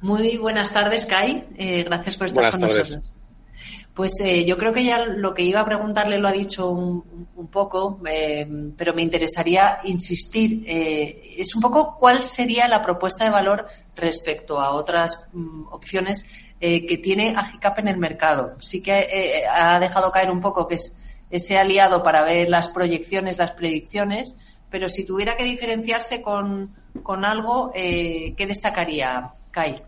Muy buenas tardes, Kai. Eh, gracias por estar
buenas
con
tardes.
nosotros. Pues eh, yo creo que ya lo que iba a preguntarle lo ha dicho un, un poco, eh, pero me interesaría insistir. Eh, es un poco cuál sería la propuesta de valor respecto a otras mm, opciones eh, que tiene Agicap en el mercado. Sí que eh, ha dejado caer un poco que es ese aliado para ver las proyecciones, las predicciones, pero si tuviera que diferenciarse con, con algo, eh, ¿qué destacaría, Kai?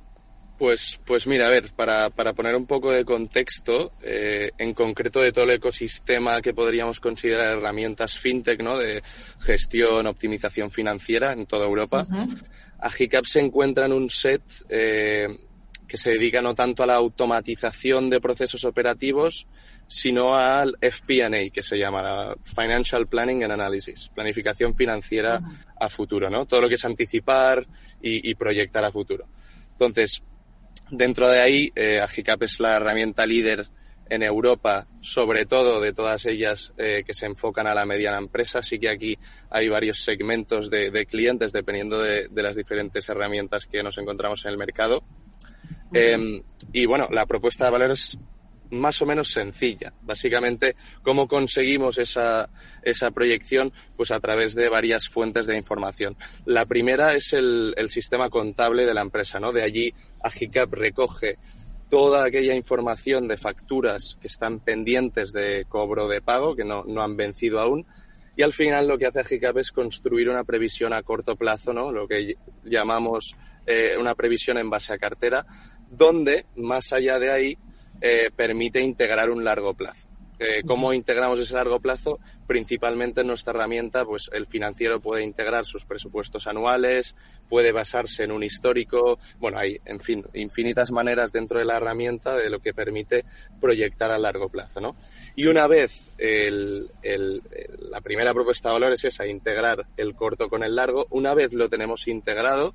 Pues, pues mira, a ver, para, para poner un poco de contexto, eh, en concreto de todo el ecosistema que podríamos considerar herramientas fintech, ¿no? De gestión, optimización financiera en toda Europa, uh -huh. Agicap se encuentra en un set eh, que se dedica no tanto a la automatización de procesos operativos, sino al FP&A, que se llama Financial Planning and Analysis, planificación financiera a futuro, ¿no? Todo lo que es anticipar y, y proyectar a futuro. Entonces, Dentro de ahí, eh, Agicap es la herramienta líder en Europa, sobre todo de todas ellas eh, que se enfocan a la mediana empresa. Sí que aquí hay varios segmentos de, clientes dependiendo de, las diferentes herramientas que nos encontramos en el mercado. Em, y bueno, la propuesta de valor es más o menos sencilla. Básicamente, ¿cómo conseguimos esa, esa proyección? Pues a través de varias fuentes de información. La primera es el, el sistema contable de la empresa, ¿no? De allí Agicap recoge toda aquella información de facturas que están pendientes de cobro de pago, que no, no han vencido aún, y al final lo que hace Agicap es construir una previsión a corto plazo, ¿no? Lo que llamamos eh, una previsión en base a cartera, donde, más allá de ahí, eh, permite integrar un largo plazo. Eh, ¿Cómo integramos ese largo plazo? Principalmente en nuestra herramienta, pues el financiero puede integrar sus presupuestos anuales, puede basarse en un histórico, bueno, hay, en fin, infinitas maneras dentro de la herramienta de lo que permite proyectar a largo plazo, ¿no? Y una vez el, el, la primera propuesta de valor es esa, integrar el corto con el largo, una vez lo tenemos integrado,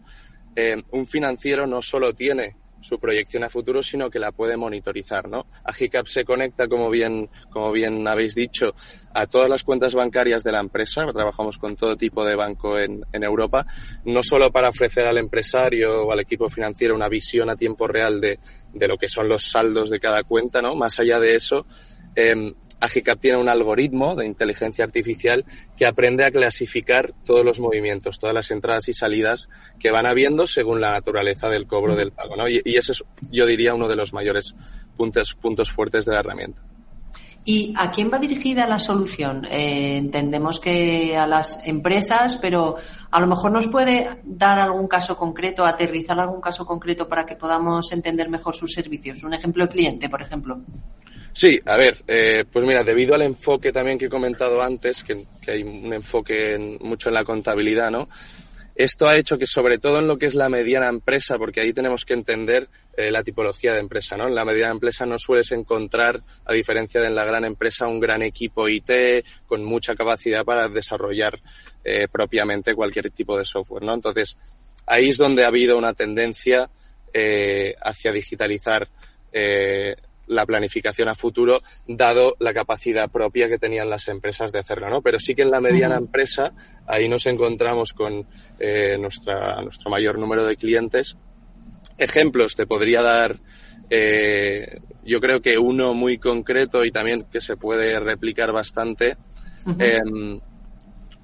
eh, un financiero no solo tiene su proyección a futuro, sino que la puede monitorizar, ¿no? Agicap se conecta, como bien, como bien habéis dicho, a todas las cuentas bancarias de la empresa. Trabajamos con todo tipo de banco en, Europa, no solo para ofrecer al empresario o al equipo financiero una visión a tiempo real de, de lo que son los saldos de cada cuenta, ¿no? Más allá de eso, eh, Agicap tiene un algoritmo de inteligencia artificial que aprende a clasificar todos los movimientos, todas las entradas y salidas que van habiendo según la naturaleza del cobro del pago. ¿no? Y, ese es, yo diría, uno de los mayores puntos, puntos fuertes de la herramienta.
¿Y a quién va dirigida la solución? Eh, entendemos que a las empresas, pero a lo mejor nos puede dar algún caso concreto, aterrizar algún caso concreto para que podamos entender mejor sus servicios. Un ejemplo de cliente, por ejemplo.
Sí, a ver, eh, pues mira, debido al enfoque también que he comentado antes, que, hay un enfoque mucho en la contabilidad, ¿no? Esto ha hecho que sobre todo en lo que es la mediana empresa, porque ahí tenemos que entender eh, la tipología de empresa, ¿no? En la mediana empresa no sueles encontrar, a diferencia de en la gran empresa, un gran equipo IT con mucha capacidad para desarrollar eh, propiamente cualquier tipo de software, ¿no? Entonces, ahí es donde ha habido una tendencia eh, hacia digitalizar eh, la planificación a futuro, dado la capacidad propia que tenían las empresas de hacerlo, ¿no? Pero sí que en la mediana empresa, ahí nos encontramos con eh, nuestra, nuestro mayor número de clientes. Ejemplos te podría dar, eh, yo creo que uno muy concreto y también que se puede replicar bastante. Em,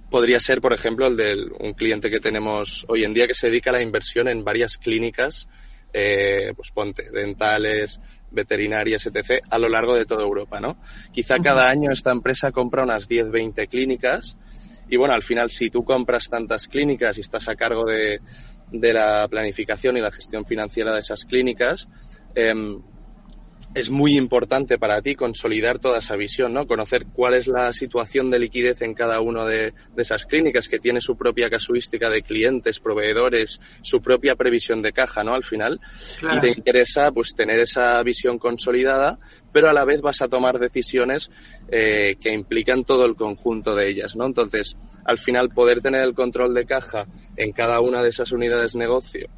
podría ser, por ejemplo, el de un cliente que tenemos hoy en día que se dedica a la inversión en varias clínicas, eh, pues ponte, dentales, veterinarias, etc., a lo largo de toda Europa, ¿no? Quizá cada año esta empresa compra unas 10, 20 clínicas y bueno, al final si tú compras tantas clínicas y estás a cargo de, de la planificación y la gestión financiera de esas clínicas, eh, es muy importante para ti consolidar toda esa visión, ¿no? Conocer cuál es la situación de liquidez en cada una de, esas clínicas que tiene su propia casuística de clientes, proveedores, su propia previsión de caja, ¿no? Al final. Y te interesa, pues, tener esa visión consolidada, pero a la vez vas a tomar decisiones eh, que implican todo el conjunto de ellas, ¿no? Entonces, al final, poder tener el control de caja en cada una de esas unidades de negocio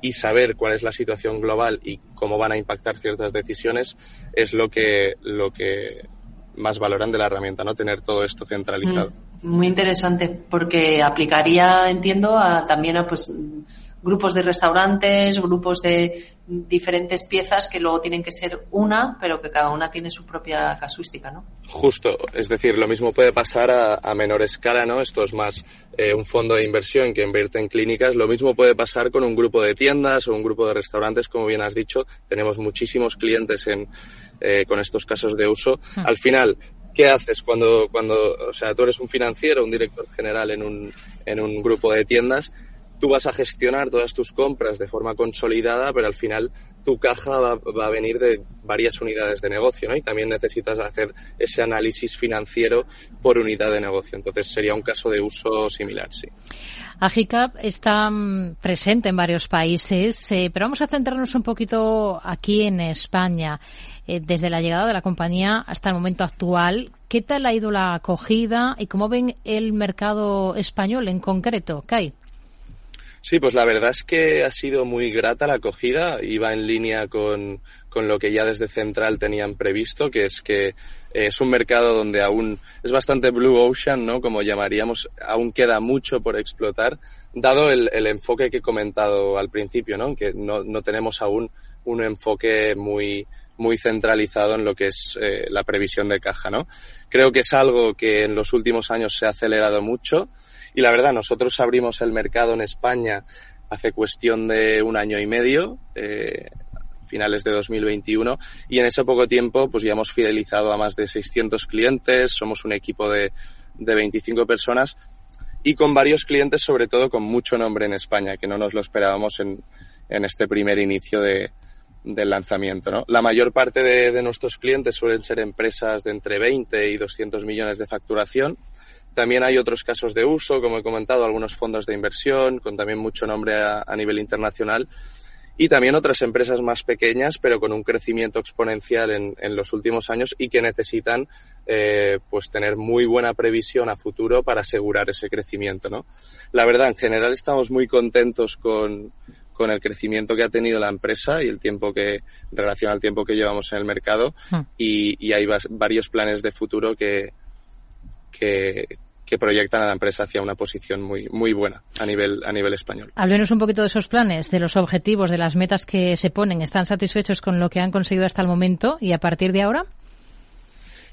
y saber cuál es la situación global y cómo van a impactar ciertas decisiones es lo que, lo que más valoran de la herramienta, ¿no? Tener todo esto centralizado.
Mm, muy interesante, porque aplicaría, entiendo, a, también a pues grupos de restaurantes, grupos de diferentes piezas que luego tienen que ser una, pero que cada una tiene su propia casuística, ¿no?
Justo, es decir, lo mismo puede pasar a, menor escala, ¿no? Esto es más eh, un fondo de inversión que invierte en clínicas. Lo mismo puede pasar con un grupo de tiendas o un grupo de restaurantes, como bien has dicho. Tenemos muchísimos clientes en, eh, con estos casos de uso. Hmm. Al final, ¿qué haces cuando, cuando, o sea, tú eres un financiero, un director general en un, en un grupo de tiendas? Tú vas a gestionar todas tus compras de forma consolidada, pero al final tu caja va, a venir de varias unidades de negocio, ¿no? Y también necesitas hacer ese análisis financiero por unidad de negocio. Entonces sería un caso de uso similar, sí.
Agicap está mm, presente en varios países, eh, pero vamos a centrarnos un poquito aquí en España. Eh, desde la llegada de la compañía hasta el momento actual, ¿qué tal ha ido la acogida y cómo ven el mercado español en concreto, Kai?
Sí, pues la verdad es que ha sido muy grata la acogida, iba en línea con, con lo que ya desde Central tenían previsto, que es que eh, es un mercado donde aún es bastante blue ocean, ¿no? Como llamaríamos, aún queda mucho por explotar, dado el, el enfoque que he comentado al principio, ¿no? Que no, no tenemos aún un enfoque muy, muy centralizado en lo que es eh, la previsión de caja, ¿no? Creo que es algo que en los últimos años se ha acelerado mucho y la verdad, nosotros abrimos el mercado en España hace cuestión de un año y medio, eh, finales de 2021 y en ese poco tiempo pues ya hemos fidelizado a más de 600 clientes, somos un equipo de, de 25 personas y con varios clientes sobre todo con mucho nombre en España que no nos lo esperábamos en, en este primer inicio de, del lanzamiento. ¿no? La mayor parte de, de, nuestros clientes suelen ser empresas de entre 20 y 200 millones de facturación. También hay otros casos de uso, como he comentado, algunos fondos de inversión con también mucho nombre a, nivel internacional y también otras empresas más pequeñas, pero con un crecimiento exponencial en, en los últimos años y que necesitan eh, pues tener muy buena previsión a futuro para asegurar ese crecimiento. ¿no? La verdad, en general estamos muy contentos con, con el crecimiento que ha tenido la empresa y el tiempo que, en relación al tiempo que llevamos en el mercado, hmm. y, y, hay varios planes de futuro que, que, que proyectan a la empresa hacia una posición muy, muy buena a nivel, a nivel español.
Háblenos un poquito de esos planes, de los objetivos, de las metas que se ponen. ¿Están satisfechos con lo que han conseguido hasta el momento y a partir de ahora?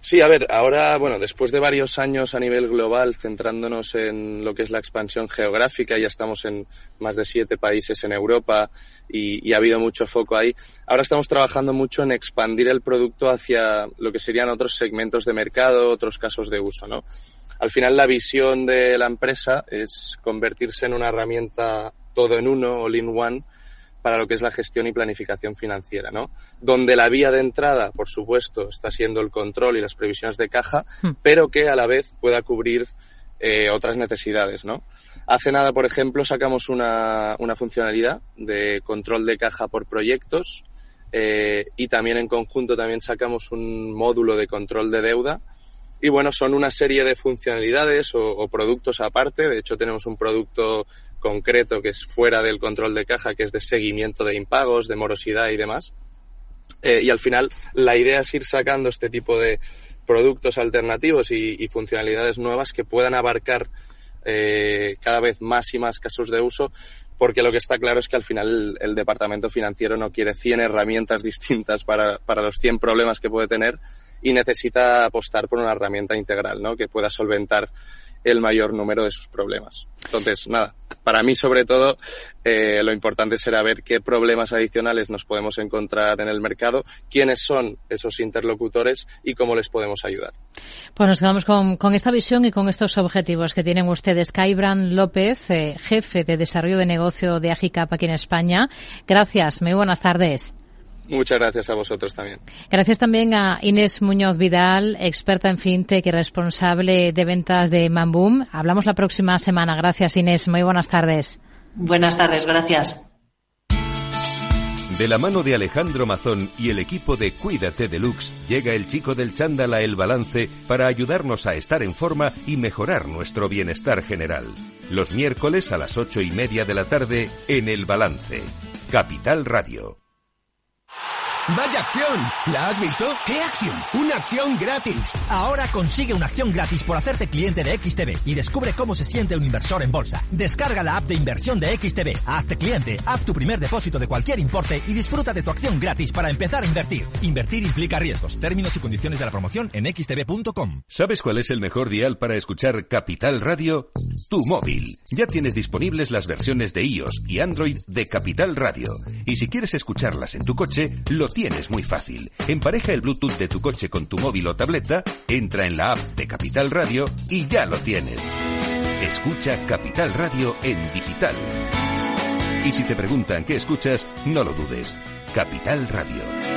Sí, a ver, ahora, bueno, después de varios años a nivel global, centrándonos en lo que es la expansión geográfica, ya estamos en más de siete países en Europa y, y, ha habido mucho foco ahí. Ahora estamos trabajando mucho en expandir el producto hacia lo que serían otros segmentos de mercado, otros casos de uso, ¿no? al final la visión de la empresa es convertirse en una herramienta todo en uno, all in one, para lo que es la gestión y planificación financiera, ¿no? Donde la vía de entrada, por supuesto, está siendo el control y las previsiones de caja, hmm. pero que a la vez pueda cubrir eh, otras necesidades, ¿no? Hace nada, por ejemplo, sacamos una, una funcionalidad de control de caja por proyectos eh, y también en conjunto también sacamos un módulo de control de deuda y bueno, son una serie de funcionalidades o, o, productos aparte. De hecho, tenemos un producto concreto que es fuera del control de caja, que es de seguimiento de impagos, de morosidad y demás. Eh, y al final, la idea es ir sacando este tipo de productos alternativos y, funcionalidades nuevas que puedan abarcar eh, cada vez más y más casos de uso, porque lo que está claro es que al final el, el departamento financiero no quiere 100 herramientas distintas para, para los 100 problemas que puede tener, y necesita apostar por una herramienta integral, ¿no? Que pueda solventar el mayor número de sus problemas. Entonces, nada, para mí sobre todo eh, lo importante será ver qué problemas adicionales nos podemos encontrar en el mercado, quiénes son esos interlocutores y cómo les podemos ayudar.
Pues nos quedamos con, con esta visión y con estos objetivos que tienen ustedes. Caibran López, eh, jefe de desarrollo de negocio de Agicap aquí en España. Gracias, muy buenas tardes.
Muchas gracias a vosotros también.
Gracias también a Inés Muñoz Vidal, experta en fintech y responsable de ventas de Mamboom. Hablamos la próxima semana. Gracias Inés. Muy buenas tardes.
Buenas tardes, gracias.
De la mano de Alejandro Mazón y el equipo de Cuídate Deluxe, llega el chico del chándal a El Balance para ayudarnos a estar en forma y mejorar nuestro bienestar general. Los miércoles a las ocho y media de la tarde en El Balance. Capital Radio.
¡Vaya acción! ¿La has visto?
¿Qué acción?
Una acción gratis.
Ahora consigue una acción gratis por hacerte cliente de XTB y descubre cómo se siente un inversor en bolsa. Descarga la app de inversión de XTB, hazte cliente, haz tu primer depósito de cualquier importe y disfruta de tu acción gratis para empezar a invertir. Invertir implica riesgos. Términos y condiciones de la promoción en xtb.com.
¿Sabes cuál es el mejor dial para escuchar Capital Radio? Tu móvil. Ya tienes disponibles las versiones de iOS y Android de Capital Radio. Y si quieres escucharlas en tu coche, lo tienes muy fácil. Empareja el Bluetooth de tu coche con tu móvil o tableta, entra en la app de Capital Radio y ya lo tienes. Escucha Capital Radio en digital. Y si te preguntan qué escuchas, no lo dudes. Capital Radio.